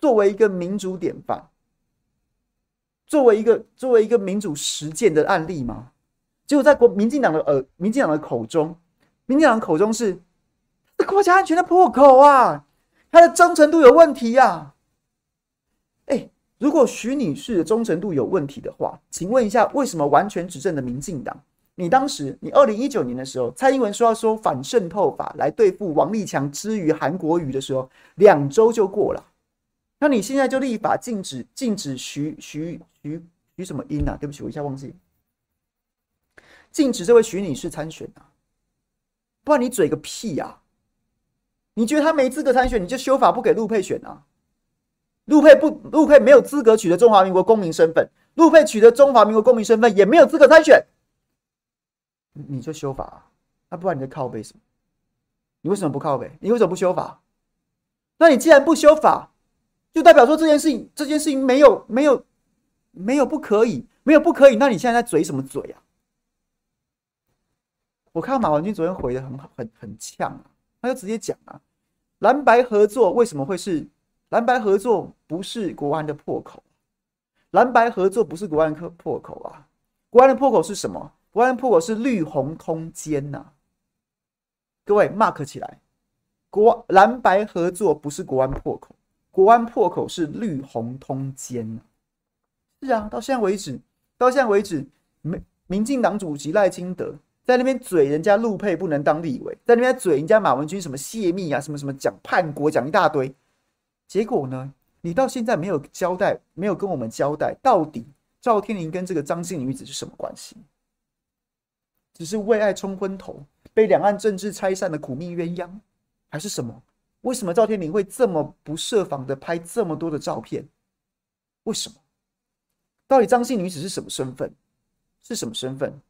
作为一个民主典范，作为一个作为一个民主实践的案例吗？结果在国民进党的呃，民进党的口中，民进党口中是国家安全的破口啊，他的忠诚度有问题呀、啊。哎，如果徐女士的忠诚度有问题的话，请问一下，为什么完全执政的民进党，你当时你二零一九年的时候，蔡英文说要说反渗透法来对付王立强之于韩国瑜的时候，两周就过了，那你现在就立法禁止禁止徐徐徐徐什么英啊？对不起，我一下忘记。禁止这位徐女士参选啊！不然你嘴个屁呀！你觉得他没资格参选，你就修法不给陆配选啊？陆配不，陆配没有资格取得中华民国公民身份，陆配取得中华民国公民身份也没有资格参选，你就修法啊？那不然你在靠北什么？你为什么不靠北？你为什么不修法？那你既然不修法，就代表说这件事情，这件事情没有没有没有不可以，没有不可以，那你现在在嘴什么嘴啊？我看到马文君昨天回的很好，很很呛啊，他就直接讲啊，蓝白合作为什么会是蓝白合作不是国安的破口？蓝白合作不是国安的破口啊，国安的破口是什么？国安破口是绿红通奸呐！各位 mark 起来，国蓝白合作不是国安破口，国安破口是绿红通奸。是啊，到现在为止，到现在为止民。民进党主席赖清德在那边嘴人家陆配不能当立委，在那边嘴人家马文君什么泄密啊，什么什么讲叛国，讲一大堆。结果呢，你到现在没有交代，没有跟我们交代，到底赵天麟跟这个张姓女子是什么关系？只是为爱冲昏头，被两岸政治拆散的苦命鸳鸯，还是什么？为什么赵天麟会这么不设防的拍这么多的照片？为什么？到底张姓女子是什么身份？是什么身份？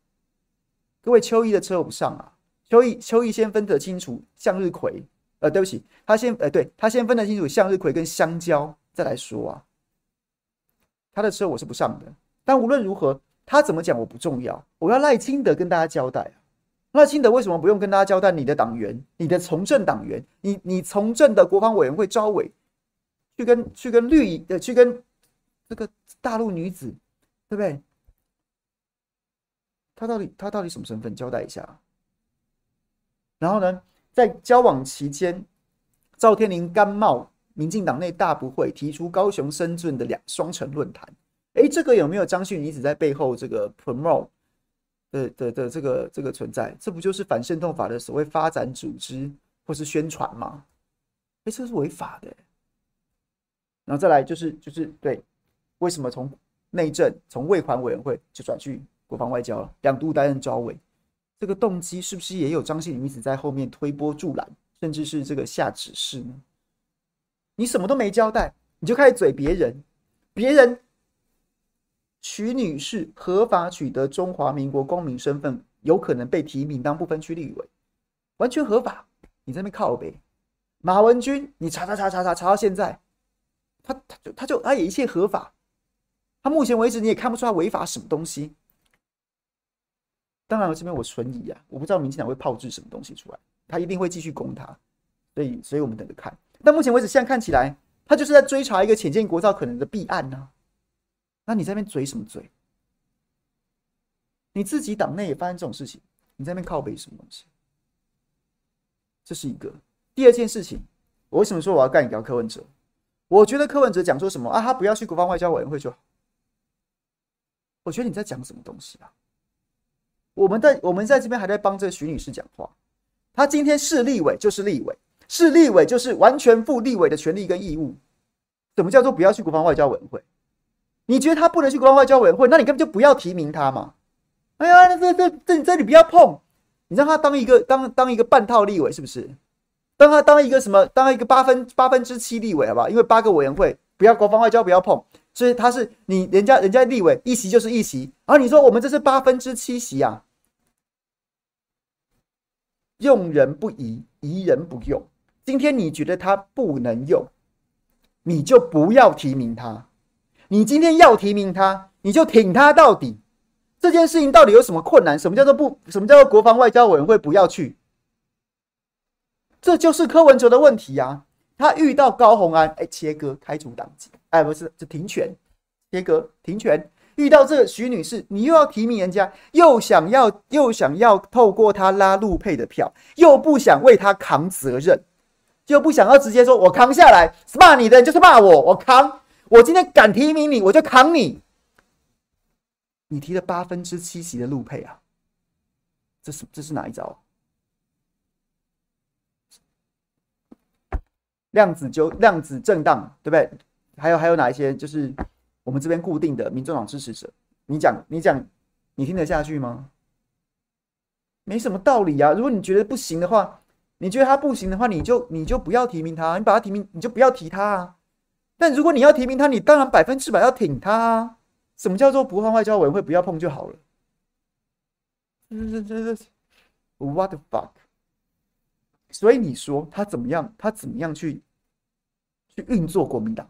各位邱毅的车我不上啊！邱毅，邱毅先分得清楚向日葵，呃，对不起，他先，呃，对他先分得清楚向日葵跟香蕉，再来说啊。他的车我是不上的，但无论如何，他怎么讲我不重要，我要赖清德跟大家交代啊。赖清德为什么不用跟大家交代？你的党员，你的从政党员，你你从政的国防委员会招委，去跟去跟绿呃，去跟这个大陆女子，对不对？他到底他到底什么身份？交代一下。然后呢，在交往期间，赵天麟甘冒民进党内大不会，提出高雄深圳的两双城论坛。哎，这个有没有张姓女子在背后这个 promote 的的的这个这个存在？这不就是反渗透法的所谓发展组织或是宣传吗？哎，这是违法的。然后再来就是就是对，为什么从内政从卫环委员会就转去？国防外交了两度担任招委，这个动机是不是也有张姓女子在后面推波助澜，甚至是这个下指示呢？你什么都没交代，你就开始嘴别人，别人许女士合法取得中华民国公民身份，有可能被提名当不分区立委，完全合法。你在那边靠呗，马文君，你查查查查查查到现在，他他就他就他也一切合法，他目前为止你也看不出他违法什么东西。当然，这边我存疑啊，我不知道民进党会炮制什么东西出来，他一定会继续攻他，所以，所以我们等着看。但目前为止，现在看起来，他就是在追查一个潜舰国造可能的弊案呢、啊。那你在那边嘴什么嘴？你自己党内也发生这种事情，你在那边靠北什么东西？这是一个。第二件事情，我为什么说我要干一个柯文哲？我觉得柯文哲讲说什么啊，他不要去国防外交委员会就好。我觉得你在讲什么东西啊？我们在我们在这边还在帮这个徐女士讲话，她今天是立委就是立委，是立委就是完全负立委的权利跟义务。什么叫做不要去国防外交委员会？你觉得他不能去国防外交委员会，那你根本就不要提名他嘛！哎呀，这这这这你不要碰，你让他当一个当当一个半套立委是不是？当他当一个什么？当一个八分八分之七立委好不好？因为八个委员会不要国防外交不要碰。所以他是你人家人家立委一席就是一席，而你说我们这是八分之七席啊，用人不疑，疑人不用。今天你觉得他不能用，你就不要提名他。你今天要提名他，你就挺他到底。这件事情到底有什么困难？什么叫做不？什么叫做国防外交委员会不要去？这就是柯文哲的问题啊。他遇到高虹安，哎，切割开除党籍，哎，不是，是停权，切割停权。遇到这个徐女士，你又要提名人家，又想要又想要透过他拉陆配的票，又不想为他扛责任，就不想要直接说我扛下来，骂你的人就是骂我，我扛。我今天敢提名你，我就扛你。你提了八分之七席的陆配啊，这是这是哪一招？量子就量子震荡，对不对？还有还有哪一些？就是我们这边固定的民众党支持者，你讲你讲，你听得下去吗？没什么道理啊！如果你觉得不行的话，你觉得他不行的话，你就你就不要提名他，你把他提名，你就不要提他啊。但如果你要提名他，你当然百分之百要挺他啊。什么叫做国防外交委员会不要碰就好了？这这这 What the fuck？所以你说他怎么样？他怎么样去去运作国民党？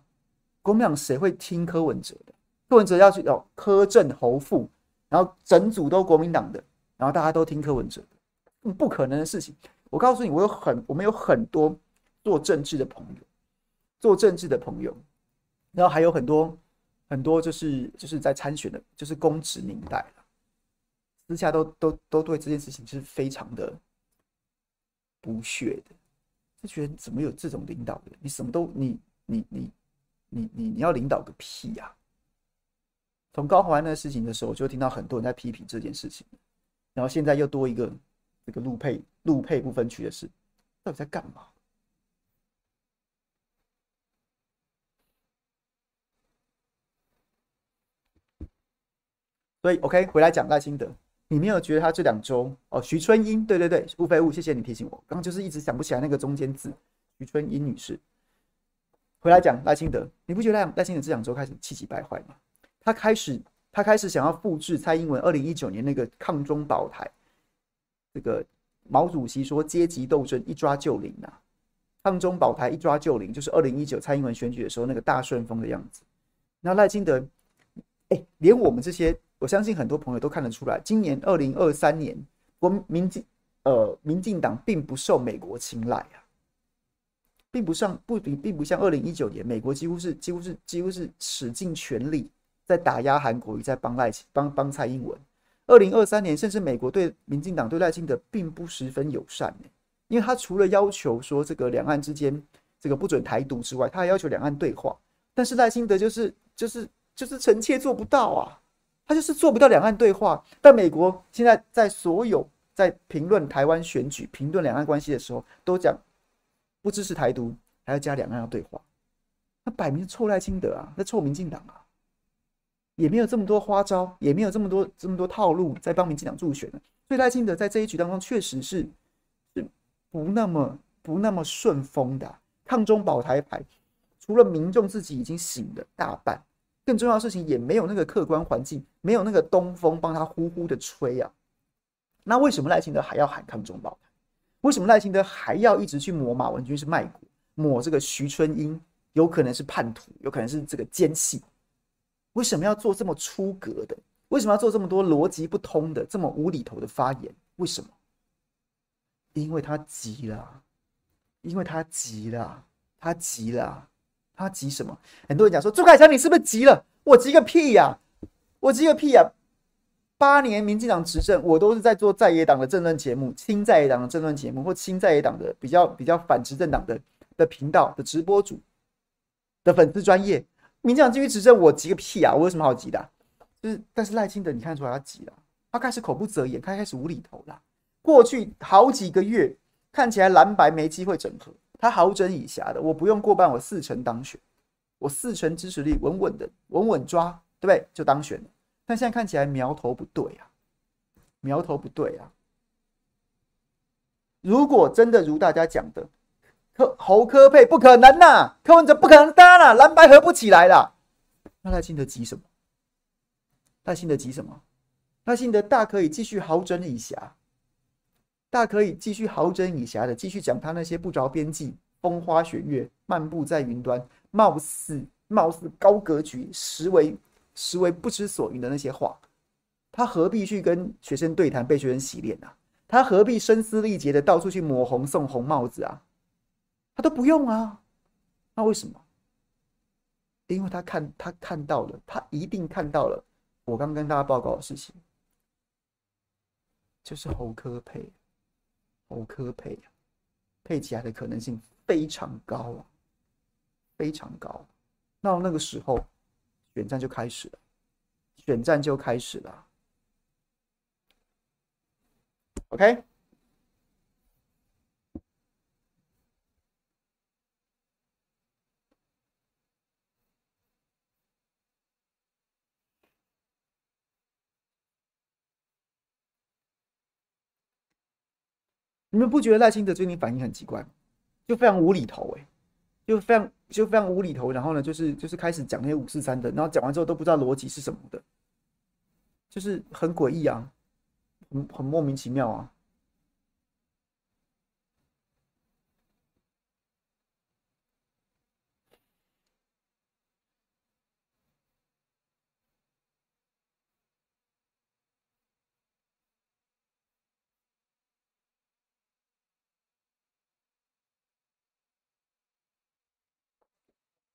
国民党谁会听柯文哲的？柯文哲要去哦，柯震侯富，然后整组都国民党的，然后大家都听柯文哲的，不可能的事情。我告诉你，我有很我们有很多做政治的朋友，做政治的朋友，然后还有很多很多就是就是在参选的，就是公职年代，私下都都都对这件事情是非常的。不屑的，就觉得怎么有这种领导人？你什么都你你你你你你要领导个屁呀！从高虹安那事情的时候，我就听到很多人在批评这件事情，然后现在又多一个这个陆配陆配不分区的事，到底在干嘛？所以，OK，回来讲赖清德，你没有觉得他这两周哦？徐春英，对对对，不飞雾，谢谢你提醒我，刚刚就是一直想不起来那个中间字，徐春英女士。回来讲赖清德，你不觉得赖赖清德这两周开始气急败坏吗？他开始，他开始想要复制蔡英文二零一九年那个抗中保台，这个毛主席说阶级斗争一抓就灵啊，抗中保台一抓就灵，就是二零一九蔡英文选举的时候那个大顺风的样子。那赖清德，哎，连我们这些。我相信很多朋友都看得出来，今年二零二三年，国民进呃民进党并不受美国青睐啊，并不像不比并不像二零一九年，美国几乎是几乎是几乎是使尽全力在打压韩国瑜，在帮赖帮帮蔡英文。二零二三年，甚至美国对民进党对赖清德并不十分友善，因为他除了要求说这个两岸之间这个不准台独之外，他还要求两岸对话，但是赖清德就是就是就是臣妾做不到啊。他就是做不到两岸对话，但美国现在在所有在评论台湾选举、评论两岸关系的时候，都讲不支持台独，还要加两岸要对话，那摆明是臭赖清德啊，那臭民进党啊，也没有这么多花招，也没有这么多这么多套路在帮民进党助选的，所以赖清德在这一局当中确实是是不那么不那么顺风的，抗中保台牌，除了民众自己已经醒了大半。更重要的事情也没有那个客观环境，没有那个东风帮他呼呼的吹啊。那为什么赖清德还要喊抗中保？为什么赖清德还要一直去抹马文君是卖国，抹这个徐春英有可能是叛徒，有可能是这个奸细？为什么要做这么出格的？为什么要做这么多逻辑不通的、这么无厘头的发言？为什么？因为他急了，因为他急了，他急了。他急什么？很多人讲说，朱凯翔，你是不是急了？我急个屁呀、我急个屁呀、八年民进党执政，我都是在做在野党的政论节目，亲在野党的政论节目，或亲在野党的比较比较反执政党的的频道的直播主的粉丝专业。民进党继续执政，我急个屁、啊！我有什么好急的、就是，但是赖清德，你看出来他急了，他开始口不择言，他开始无厘头了。过去好几个月，看起来蓝白没机会整合。他好整以暇的，我不用过半，我四成当选，我四成支持率稳稳的，稳稳抓，对不对？就当选了。但现在看起来苗头不对啊，苗头不对啊。如果真的如大家讲的，科侯科佩不可能呐、啊，柯文哲不可能搭了，蓝白合不起来了。那赖清德急什么？赖清德急什么？赖清德大可以继续好整以暇。大可以继续好整以暇的继续讲他那些不着边际、风花雪月、漫步在云端、貌似貌似高格局、实为实为不知所云的那些话。他何必去跟学生对谈、被学生洗脸啊？他何必声嘶力竭的到处去抹红、送红帽子啊？他都不用啊。那为什么？因为他看他看到了，他一定看到了我刚跟大家报告的事情，就是侯柯配。欧科配啊，配起来的可能性非常高啊，非常高。那那个时候，选战就开始了，选战就开始了。OK。你们不觉得赖清德最近反应很奇怪吗？就非常无厘头哎，就非常就非常无厘头。然后呢，就是就是开始讲那些五四三的，然后讲完之后都不知道逻辑是什么的，就是很诡异啊，很很莫名其妙啊。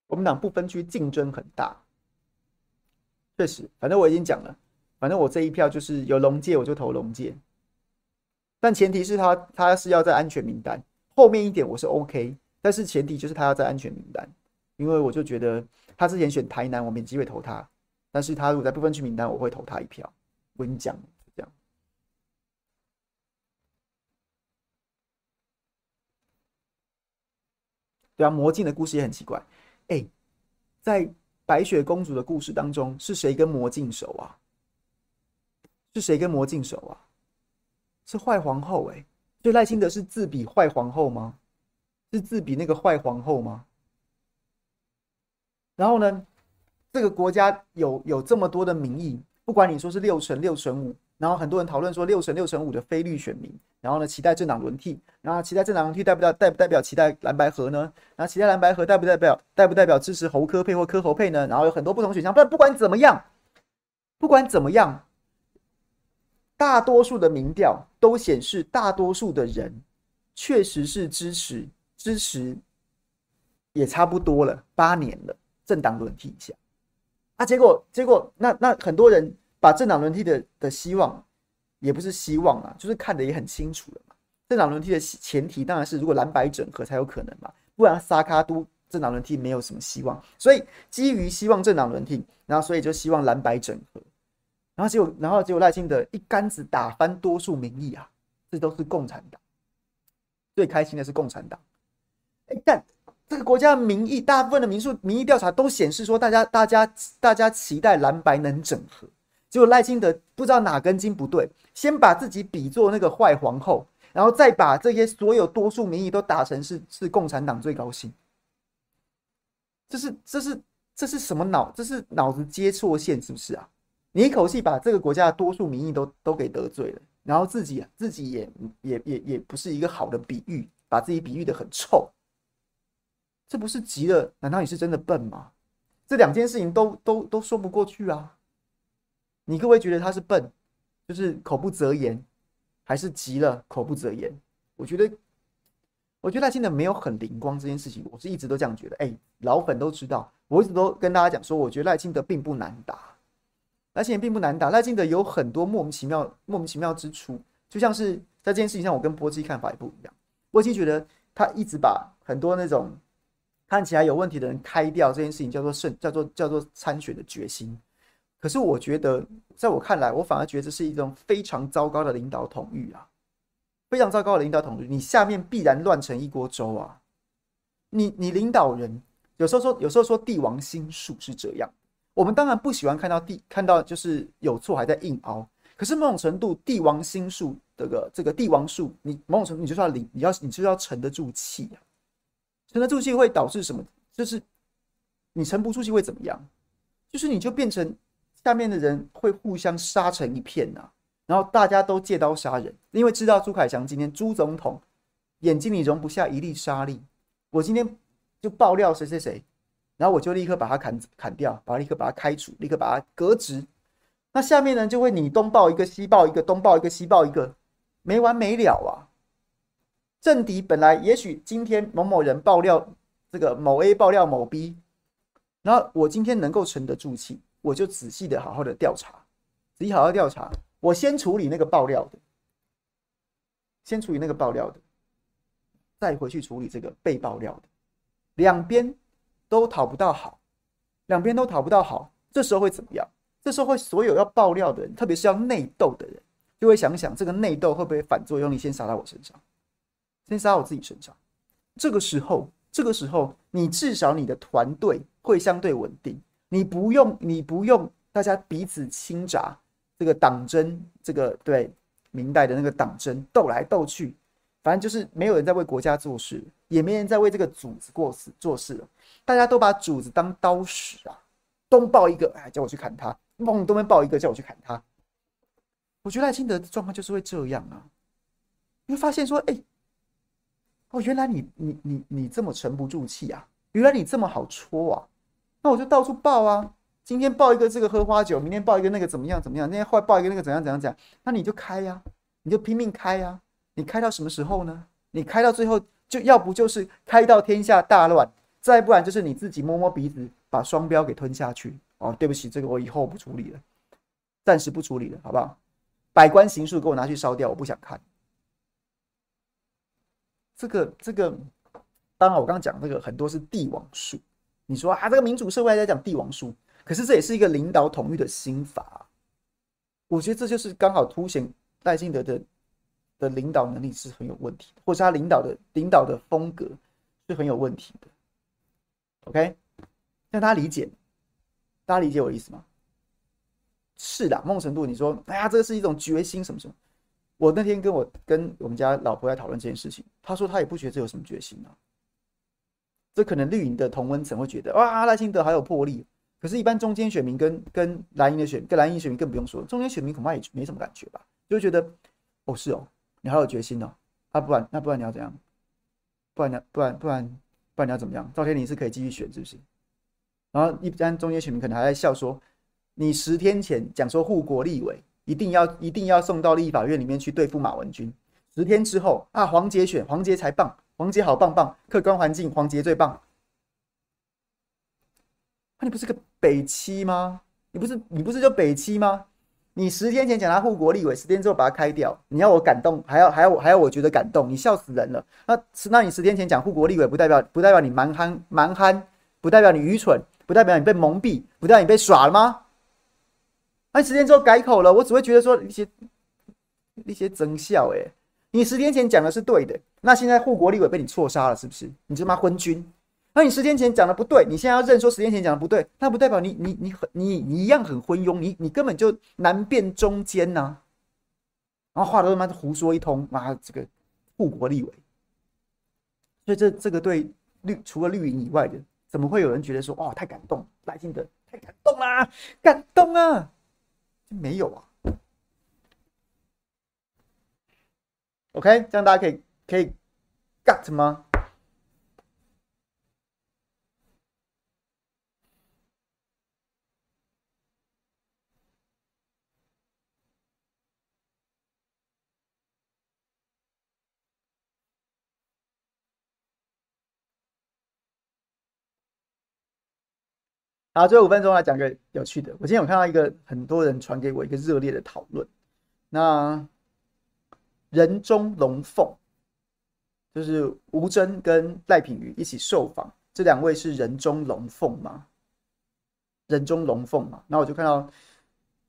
我们党不分区竞争很大，确实，反正我已经讲了，反正我这一票就是有龙介我就投龙介，但前提是他他是要在安全名单后面一点我是 OK，但是前提就是他要在安全名单，因为我就觉得他之前选台南我没机会投他，但是他如果在不分区名单，我会投他一票。我跟你讲，这样。对啊，魔镜的故事也很奇怪。哎，在白雪公主的故事当中，是谁跟魔镜熟啊？是谁跟魔镜熟啊？是坏皇后哎、欸。所以赖清德是自比坏皇后吗？是自比那个坏皇后吗？然后呢，这个国家有有这么多的民意，不管你说是六成六成五，然后很多人讨论说六成六成五的非绿选民，然后呢期待政党轮替，然后期待政党轮替代不代代不代表期待蓝白合呢？然后期待蓝白合代不代表代不代表支持侯科配或科侯配呢？然后有很多不同选项，不不管怎么样，不管怎么样，大多数的民调都显示，大多数的人确实是支持支持，也差不多了，八年了。政党轮替一下啊，结果结果那那很多人把政党轮替的的希望，也不是希望啊，就是看得也很清楚了嘛。政党轮替的前提当然是如果蓝白整合才有可能嘛，不然萨卡都政党轮替没有什么希望。所以基于希望政党轮替，然后所以就希望蓝白整合，然后结果然后结果赖清德一竿子打翻多数民意啊，这都是共产党，最开心的是共产党，哎但。这个国家的民意，大部分的民数民意调查都显示说，大家、大家、大家期待蓝白能整合。结果赖清德不知道哪根筋不对，先把自己比作那个坏皇后，然后再把这些所有多数民意都打成是是共产党最高兴。这是这是这是什么脑？这是脑子接错线是不是啊？你一口气把这个国家的多数民意都都给得罪了，然后自己自己也也也也不是一个好的比喻，把自己比喻得很臭。这不是急了？难道你是真的笨吗？这两件事情都都都说不过去啊！你各位觉得他是笨，就是口不择言，还是急了口不择言？我觉得，我觉得赖清德没有很灵光这件事情，我是一直都这样觉得。哎，老粉都知道，我一直都跟大家讲说，我觉得赖清德并不难打，赖清德并不难打。赖清德有很多莫名其妙、莫名其妙之处，就像是在这件事情上，我跟波基看法也不一样。波基觉得他一直把很多那种。看起来有问题的人开掉这件事情叫做胜，叫做叫做参选的决心。可是我觉得，在我看来，我反而觉得这是一种非常糟糕的领导统御啊，非常糟糕的领导统御。你下面必然乱成一锅粥啊！你你领导人有时候说，有时候说帝王心术是这样。我们当然不喜欢看到帝看到就是有错还在硬凹。可是某种程度，帝王心术这个这个帝王术，你某种程度你就是要领，你要你就是要沉得住气啊。沉得住气会导致什么？就是你沉不住气会怎么样？就是你就变成下面的人会互相杀成一片呐、然后大家都借刀杀人，因为知道朱凯翔今天朱总统眼睛里容不下一粒沙粒，我今天就爆料谁谁谁，然后我就立刻把他砍砍掉，把他立刻把他开除，立刻把他革职。那下面呢就会你东爆一个西爆一个，东爆一个西爆一个，没完没了啊！政敌本来也许今天某某人爆料这个某 A 爆料某 B，然后我今天能够沉得住气，我就仔细的好好的调查，仔细好好调查，我先处理那个爆料的，先处理那个爆料的，再回去处理这个被爆料的，两边都讨不到好，两边都讨不到好，这时候会怎么样？这时候会所有要爆料的人，特别是要内斗的人，就会想想这个内斗会不会反作用力先撒到我身上。先杀我自己身上，这个时候，这个时候，你至少你的团队会相对稳定，你不用，你不用大家彼此倾轧，这个党争，这个对明代的那个党争斗来斗去，反正就是没有人在为国家做事，也没人在为这个主子过事做事了，大家都把主子当刀使啊，东抱一个，哎，叫我去砍他；往东边抱一个，叫我去砍他。我觉得赖清德的状况就是会这样啊，你会发现说，哎。哦，原来你你你你这么沉不住气啊！原来你这么好戳啊！那我就到处报啊！今天报一个这个喝花酒，明天报一个那个怎么样怎么样？那天后来爆一个那个怎样怎样怎样？那你就开呀，你就拼命开呀！你开到什么时候呢？你开到最后就要不就是开到天下大乱，再不然就是你自己摸摸鼻子把双标给吞下去。哦，对不起，这个我以后不处理了，暂时不处理了，好不好？百官行数给我拿去烧掉，我不想看。这个这个，当然我刚刚讲这个很多是帝王术。你说啊，这个民主社会还在讲帝王术，可是这也是一个领导统御的心法。我觉得这就是刚好凸显赖清德的的领导能力是很有问题的，或是他领导的领导的风格是很有问题的。OK，让大家理解，大家理解我的意思吗？是的，某种程度你说，哎呀，这是一种决心什么什么。我那天跟我跟我们家老婆在讨论这件事情，她说她也不觉得这有什么决心啊。这可能绿营的同温层会觉得，哇，赖清德好有魄力。可是，一般中间选民跟跟蓝营的选跟蓝营选民更不用说，中间选民恐怕也没什么感觉吧，就觉得，哦，是哦，你好有决心哦。啊，不然那不然你要怎样？不然你不然不然不然你要怎么样？赵天麟是可以继续选，是不是？然后一般中间选民可能还在笑说，你十天前讲说护国立委一定要一定要送到立法院里面去对付马文君，十天之后啊，黄杰选黄杰才棒，黄杰好棒棒，客观环境黄杰最棒。那、你不是个北七吗？你不是你不是就北七吗？你十天前讲他护国立委，十天之后把他开掉，你要我感动，还要还要我还要我觉得感动？你笑死人了。那那你十天前讲护国立委，不代表不代表你蛮憨蛮憨，不代表你愚蠢，不代表你被蒙蔽，不代表你被耍了吗？那、你十天之后改口了，我只会觉得说一些一些增效。哎，你十天前讲的是对的，那现在护国立委被你错杀了，是不是？你这妈昏君！那你十天前讲的不对，你现在要认说十天前讲的不对，那不代表你你你很你你一样很昏庸，你你根本就难辨中间呐、然后话都他妈胡说一通，妈这个护国立委，所以这这个对绿除了绿营以外的，怎么会有人觉得说哇太感动，赖清德太感动啦，感动啊？没有啊。OK，这样大家可以可以 get 吗？好，最后五分钟来讲个有趣的。我今天有看到一个很多人传给我一个热烈的讨论。那人中龙凤就是吴峥跟赖品妤一起受访，这两位是人中龙凤吗？人中龙凤嘛？那我就看到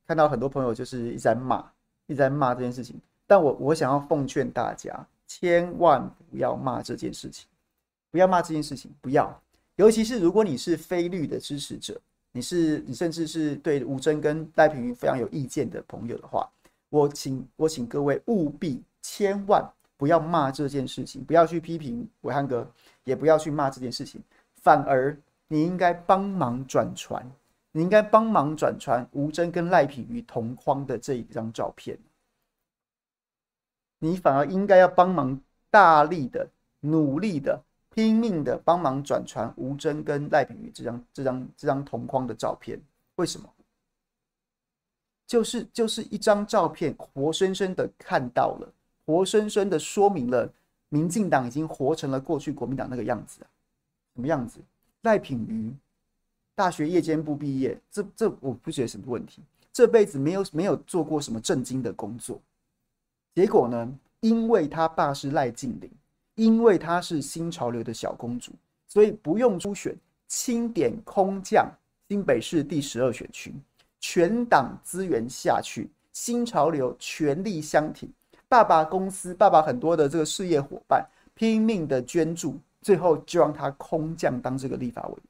看到很多朋友就是一直在骂，一直在骂这件事情。但我我想要奉劝大家，千万不要骂这件事情，不要骂这件事情，不要。尤其是如果你是非绿的支持者，你是你甚至是对吴峥跟赖品妤非常有意见的朋友的话，我请我请各位务必千万不要骂这件事情，不要去批评伟汉哥，也不要去骂这件事情，反而你应该帮忙转传，你应该帮忙转传吴峥跟赖品妤同框的这一张照片，你反而应该要帮忙大力的努力的。拼命的帮忙转传吴峥跟赖品妤这张这张这张同框的照片，为什么？就是就是一张照片，活生生的看到了，活生生的说明了，民进党已经活成了过去国民党那个样子啊，什么样子？赖品妤大学夜间部毕业，这这我不觉得什么问题，这辈子没有没有做过什么正经的工作，结果呢，因为他爸是赖静玲。因为她是新潮流的小公主，所以不用初选，清点空降新北市第十二选区，全党资源下去，新潮流全力相挺，爸爸公司、爸爸很多的这个事业伙伴拼命的捐助，最后就让他空降当这个立法委员。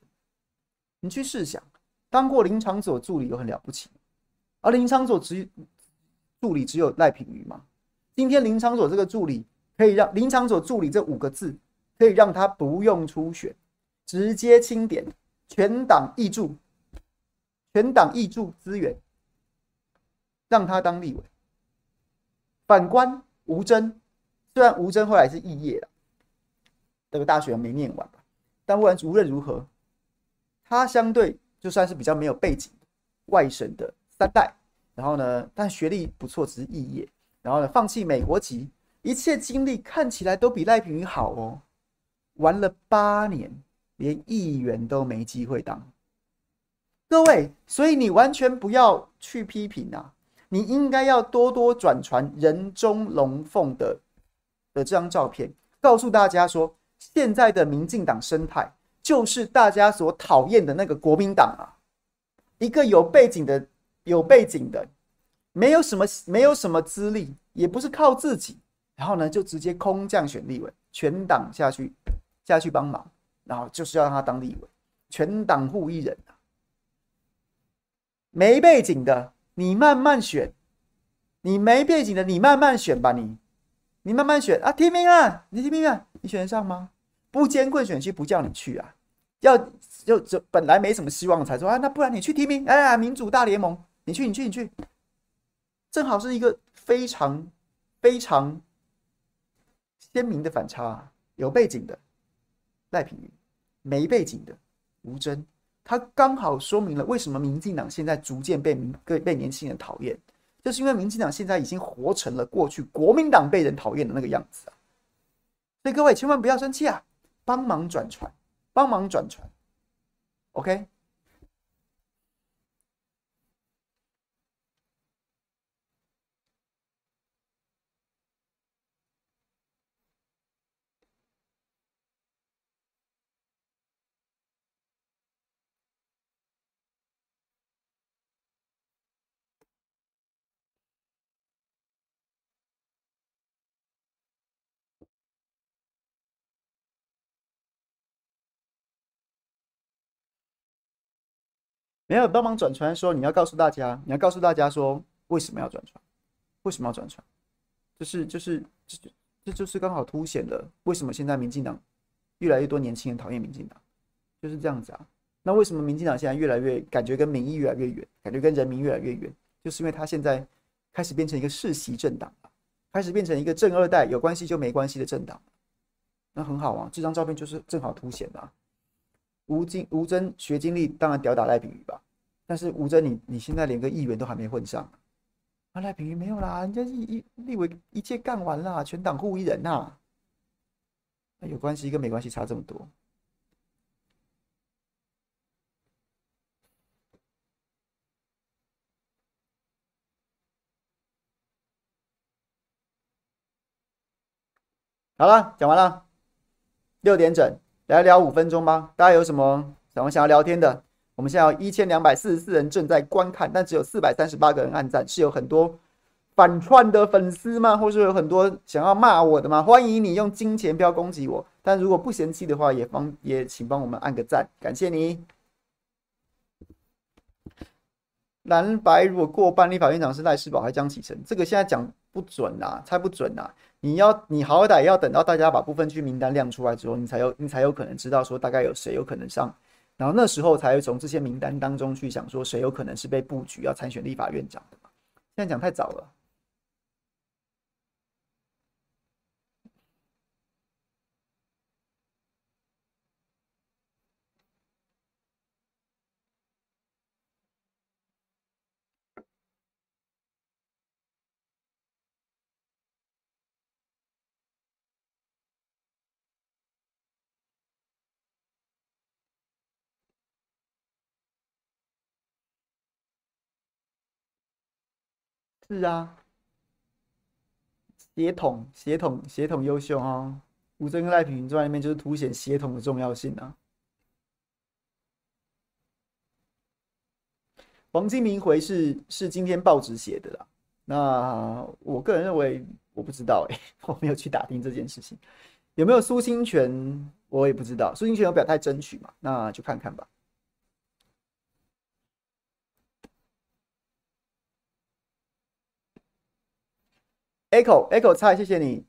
你去试想，当过林昶佐助理有很了不起，而林昶佐只助理只有赖品妤吗？今天林昶佐这个助理。可以让林昶佐助理这五个字，可以让他不用初选，直接清点，全党挹注，全党挹注资源，让他当立委。反观吴峥，虽然吴峥后来是肄业了，这个大学没念完吧，但不管无论如何，他相对就算是比较没有背景，外省的三代，然后呢，但学历不错，只是肄业，然后呢，放弃美国籍。一切经历看起来都比赖品妤好哦，玩了八年，连议员都没机会当。各位，所以你完全不要去批评啊，你应该要多多转传人中龙凤的的这张照片，告诉大家说，现在的民进党生态就是大家所讨厌的那个国民党啊，一个有背景的、有背景的，没有什么、没有什么资历，也不是靠自己，然后呢，就直接空降选立委，全党下去下去帮忙，然后就是要让他当立委，全党护一人。没背景的，你慢慢选；你没背景的，你慢慢选吧，你。你慢慢选。啊，提名啊，你提名啊，你选得上吗？不艰困选区不叫你去啊，要就就本来没什么希望才说啊，那不然你去提名，哎呀，民主大联盟，你去，你去，你去，正好是一个非常非常鲜明的反差，有背景的赖品妤，没背景的吴峥，他刚好说明了为什么民进党现在逐渐被民被被年轻人讨厌。就是因为民进党现在已经活成了过去国民党被人讨厌的那个样子啊，所以各位千万不要生气啊，帮忙转传，帮忙转传，OK。没有帮忙转传，说你要告诉大家，你要告诉大家说为什么要转传，为什么要转传，就是就是这这就是刚好凸显了为什么现在民进党越来越多年轻人讨厌民进党，就是这样子啊。那为什么民进党现在越来越感觉跟民意越来越远，感觉跟人民越来越远，就是因为他现在开始变成一个世袭政党，开始变成一个正二代有关系就没关系的政党，那很好啊，这张照片就是正好凸显的啊。吴经吴峥学经历当然屌打赖品妤吧，但是吴峥你你现在连个议员都还没混上，啊赖品妤没有啦，人家一一立委一届干完啦，全党护一人呐，那有关系跟没关系差这么多。好了，讲完了，六点整。来聊五分钟吧，大家有什么想想要聊天的？我们现在有一千两百四十四人正在观看，但只有四百三十八个人按赞，是有很多反串的粉丝吗？或是有很多想要骂我的吗？欢迎你用金钱标攻击我，但如果不嫌弃的话，也帮也请帮我们按个赞，感谢你。蓝白如果过半，立法院长是赖士葆还是江启臣？这个现在讲不准呐，猜不准呐。你要，你好歹要等到大家把部分区名单亮出来之后，你才有，你才有可能知道说大概有谁有可能上，然后那时候才会从这些名单当中去想说谁有可能是被布局要参选立法院长的嘛。现在讲太早了。是啊，协同、协同、协同优秀哈，吴尊跟赖品妤坐在那边就是凸显协同的重要性啊。黄金明回是是今天报纸写的啦，那我个人认为我不知道哎、我没有去打听这件事情，有没有苏清泉我也不知道，苏清泉有表态争取嘛，那就看看吧。Echo Echo 菜，谢谢你。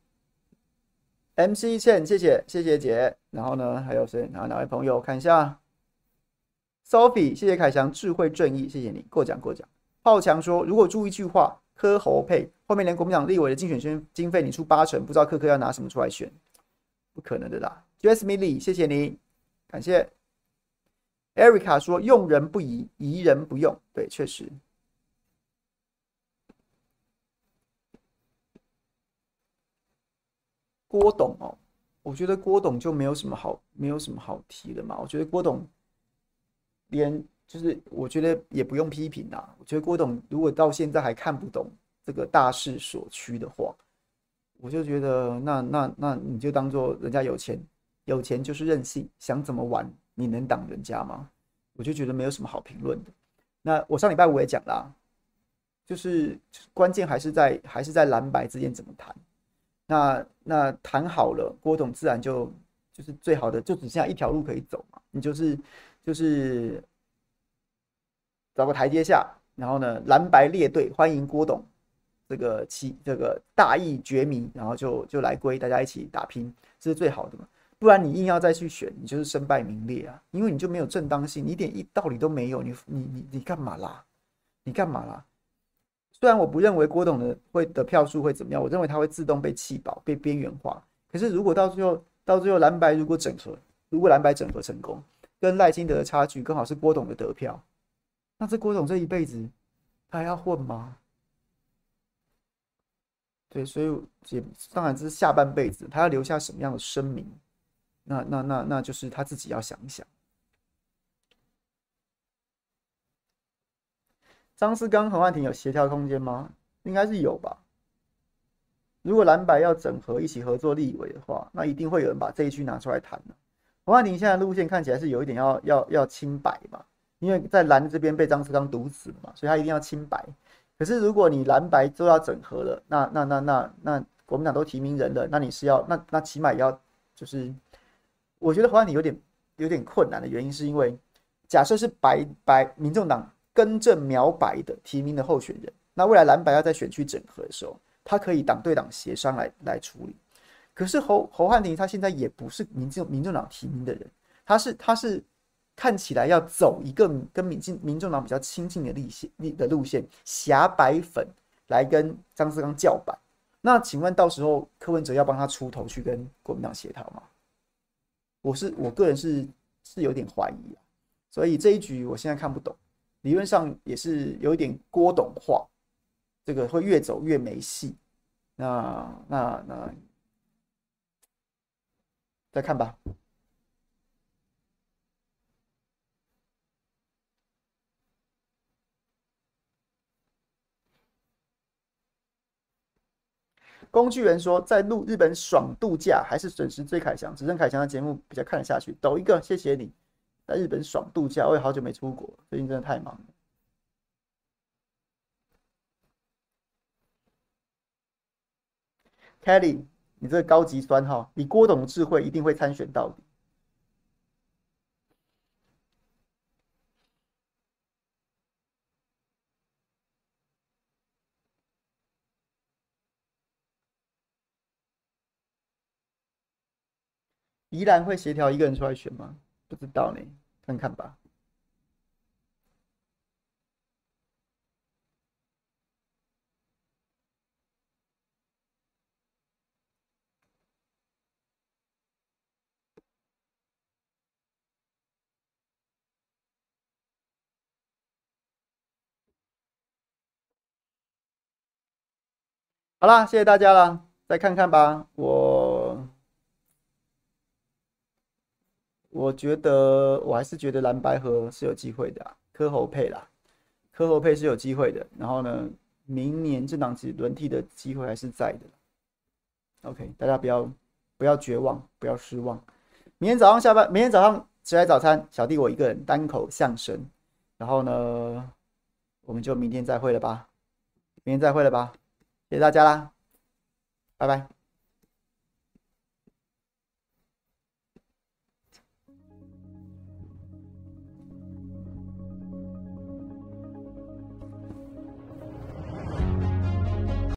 MC 倩，谢谢谢谢姐。然后呢，还有谁？然后哪位朋友？看一下。Sophie，谢谢凯翔，智慧正义，谢谢你过奖过奖。浩强说，如果注意一句话，柯侯配，后面连国民党立委的竞选经经费你出八成，不知道柯柯要拿什么出来选？不可能的啦。Jasmine Lee，谢谢你，感谢。Erica 说，用人不疑，疑人不用。对，确实。郭董哦，我觉得郭董就没有什么好，没有什么好提的嘛。我觉得郭董连就是，我觉得也不用批评呐。我觉得郭董如果到现在还看不懂这个大势所趋的话，我就觉得那那那你就当做人家有钱，有钱就是任性，想怎么玩你能挡人家吗？我就觉得没有什么好评论的。那我上礼拜五也讲啦，就是关键还是在还是在蓝白之间怎么谈。那那谈好了，郭董自然就就是最好的，就只剩下一条路可以走嘛。你就是就是找个台阶下，然后呢，蓝白列队欢迎郭董这个其这个大义绝迷，然后就就来归，大家一起打拼，这是最好的嘛。不然你硬要再去选，你就是身败名裂啊！因为你就没有正当性，你一点一道理都没有，你你你你干嘛啦？你干嘛啦？虽然我不认为郭董的会的票数会怎么样，我认为他会自动被弃保、被边缘化。可是如果到最后，到最后蓝白如果整合，如果蓝白整合成功，跟赖清德的差距刚好是郭董的得票，那这郭董这一辈子他还要混吗？对，所以也当然这是下半辈子，他要留下什么样的声名？那那那那就是他自己要想一想。张思刚、洪焕廷有协调空间吗？应该是有吧。如果蓝白要整合一起合作立委的话，那一定会有人把这一区拿出来谈的。洪焕廷现在路线看起来是有一点要要要清白嘛，因为在蓝这边被张思刚毒死了嘛，所以他一定要清白。可是如果你蓝白都要整合了，那那那那那国民党都提名人了，那你是要那那起码要就是。我觉得黄安你有点有点困难的原因，是因为假设是白白民众党根正苗白的提名的候选人，那未来蓝白要在选区整合的时候，他可以党对党协商来来处理。可是侯侯汉廷他现在也不是民进民众党提名的人，他是他是看起来要走一个跟民进民众党比较亲近的路线的路线，挟白粉来跟张思刚叫板。那请问到时候柯文哲要帮他出头去跟国民党协调吗？我是我个人是是有点怀疑啊，所以这一局我现在看不懂，理论上也是有一点郭董化，这个会越走越没戏，那那那再看吧。工具人说，在录日本爽度假还是准时追凯翔，只剩凯翔的节目比较看得下去。抖一个，谢谢你，在日本爽度假，我也好久没出国，最近真的太忙了。Kelly，你这个高级酸哈，你郭董的智慧，一定会参选到底。宜兰会协调一个人出来选吗？不知道呢，看看吧。好啦，谢谢大家了，再看看吧，我。我觉得我还是觉得蓝白合是有机会的，啊，柯侯配啦，柯侯配是有机会的。然后呢，明年政党其实轮替的机会还是在的。OK，大家不要不要绝望，不要失望。明天早上下班，明天早上起来早餐，小弟我一个人单口相声。然后呢，我们就明天再会了吧，明天再会了吧，谢谢大家啦，拜拜。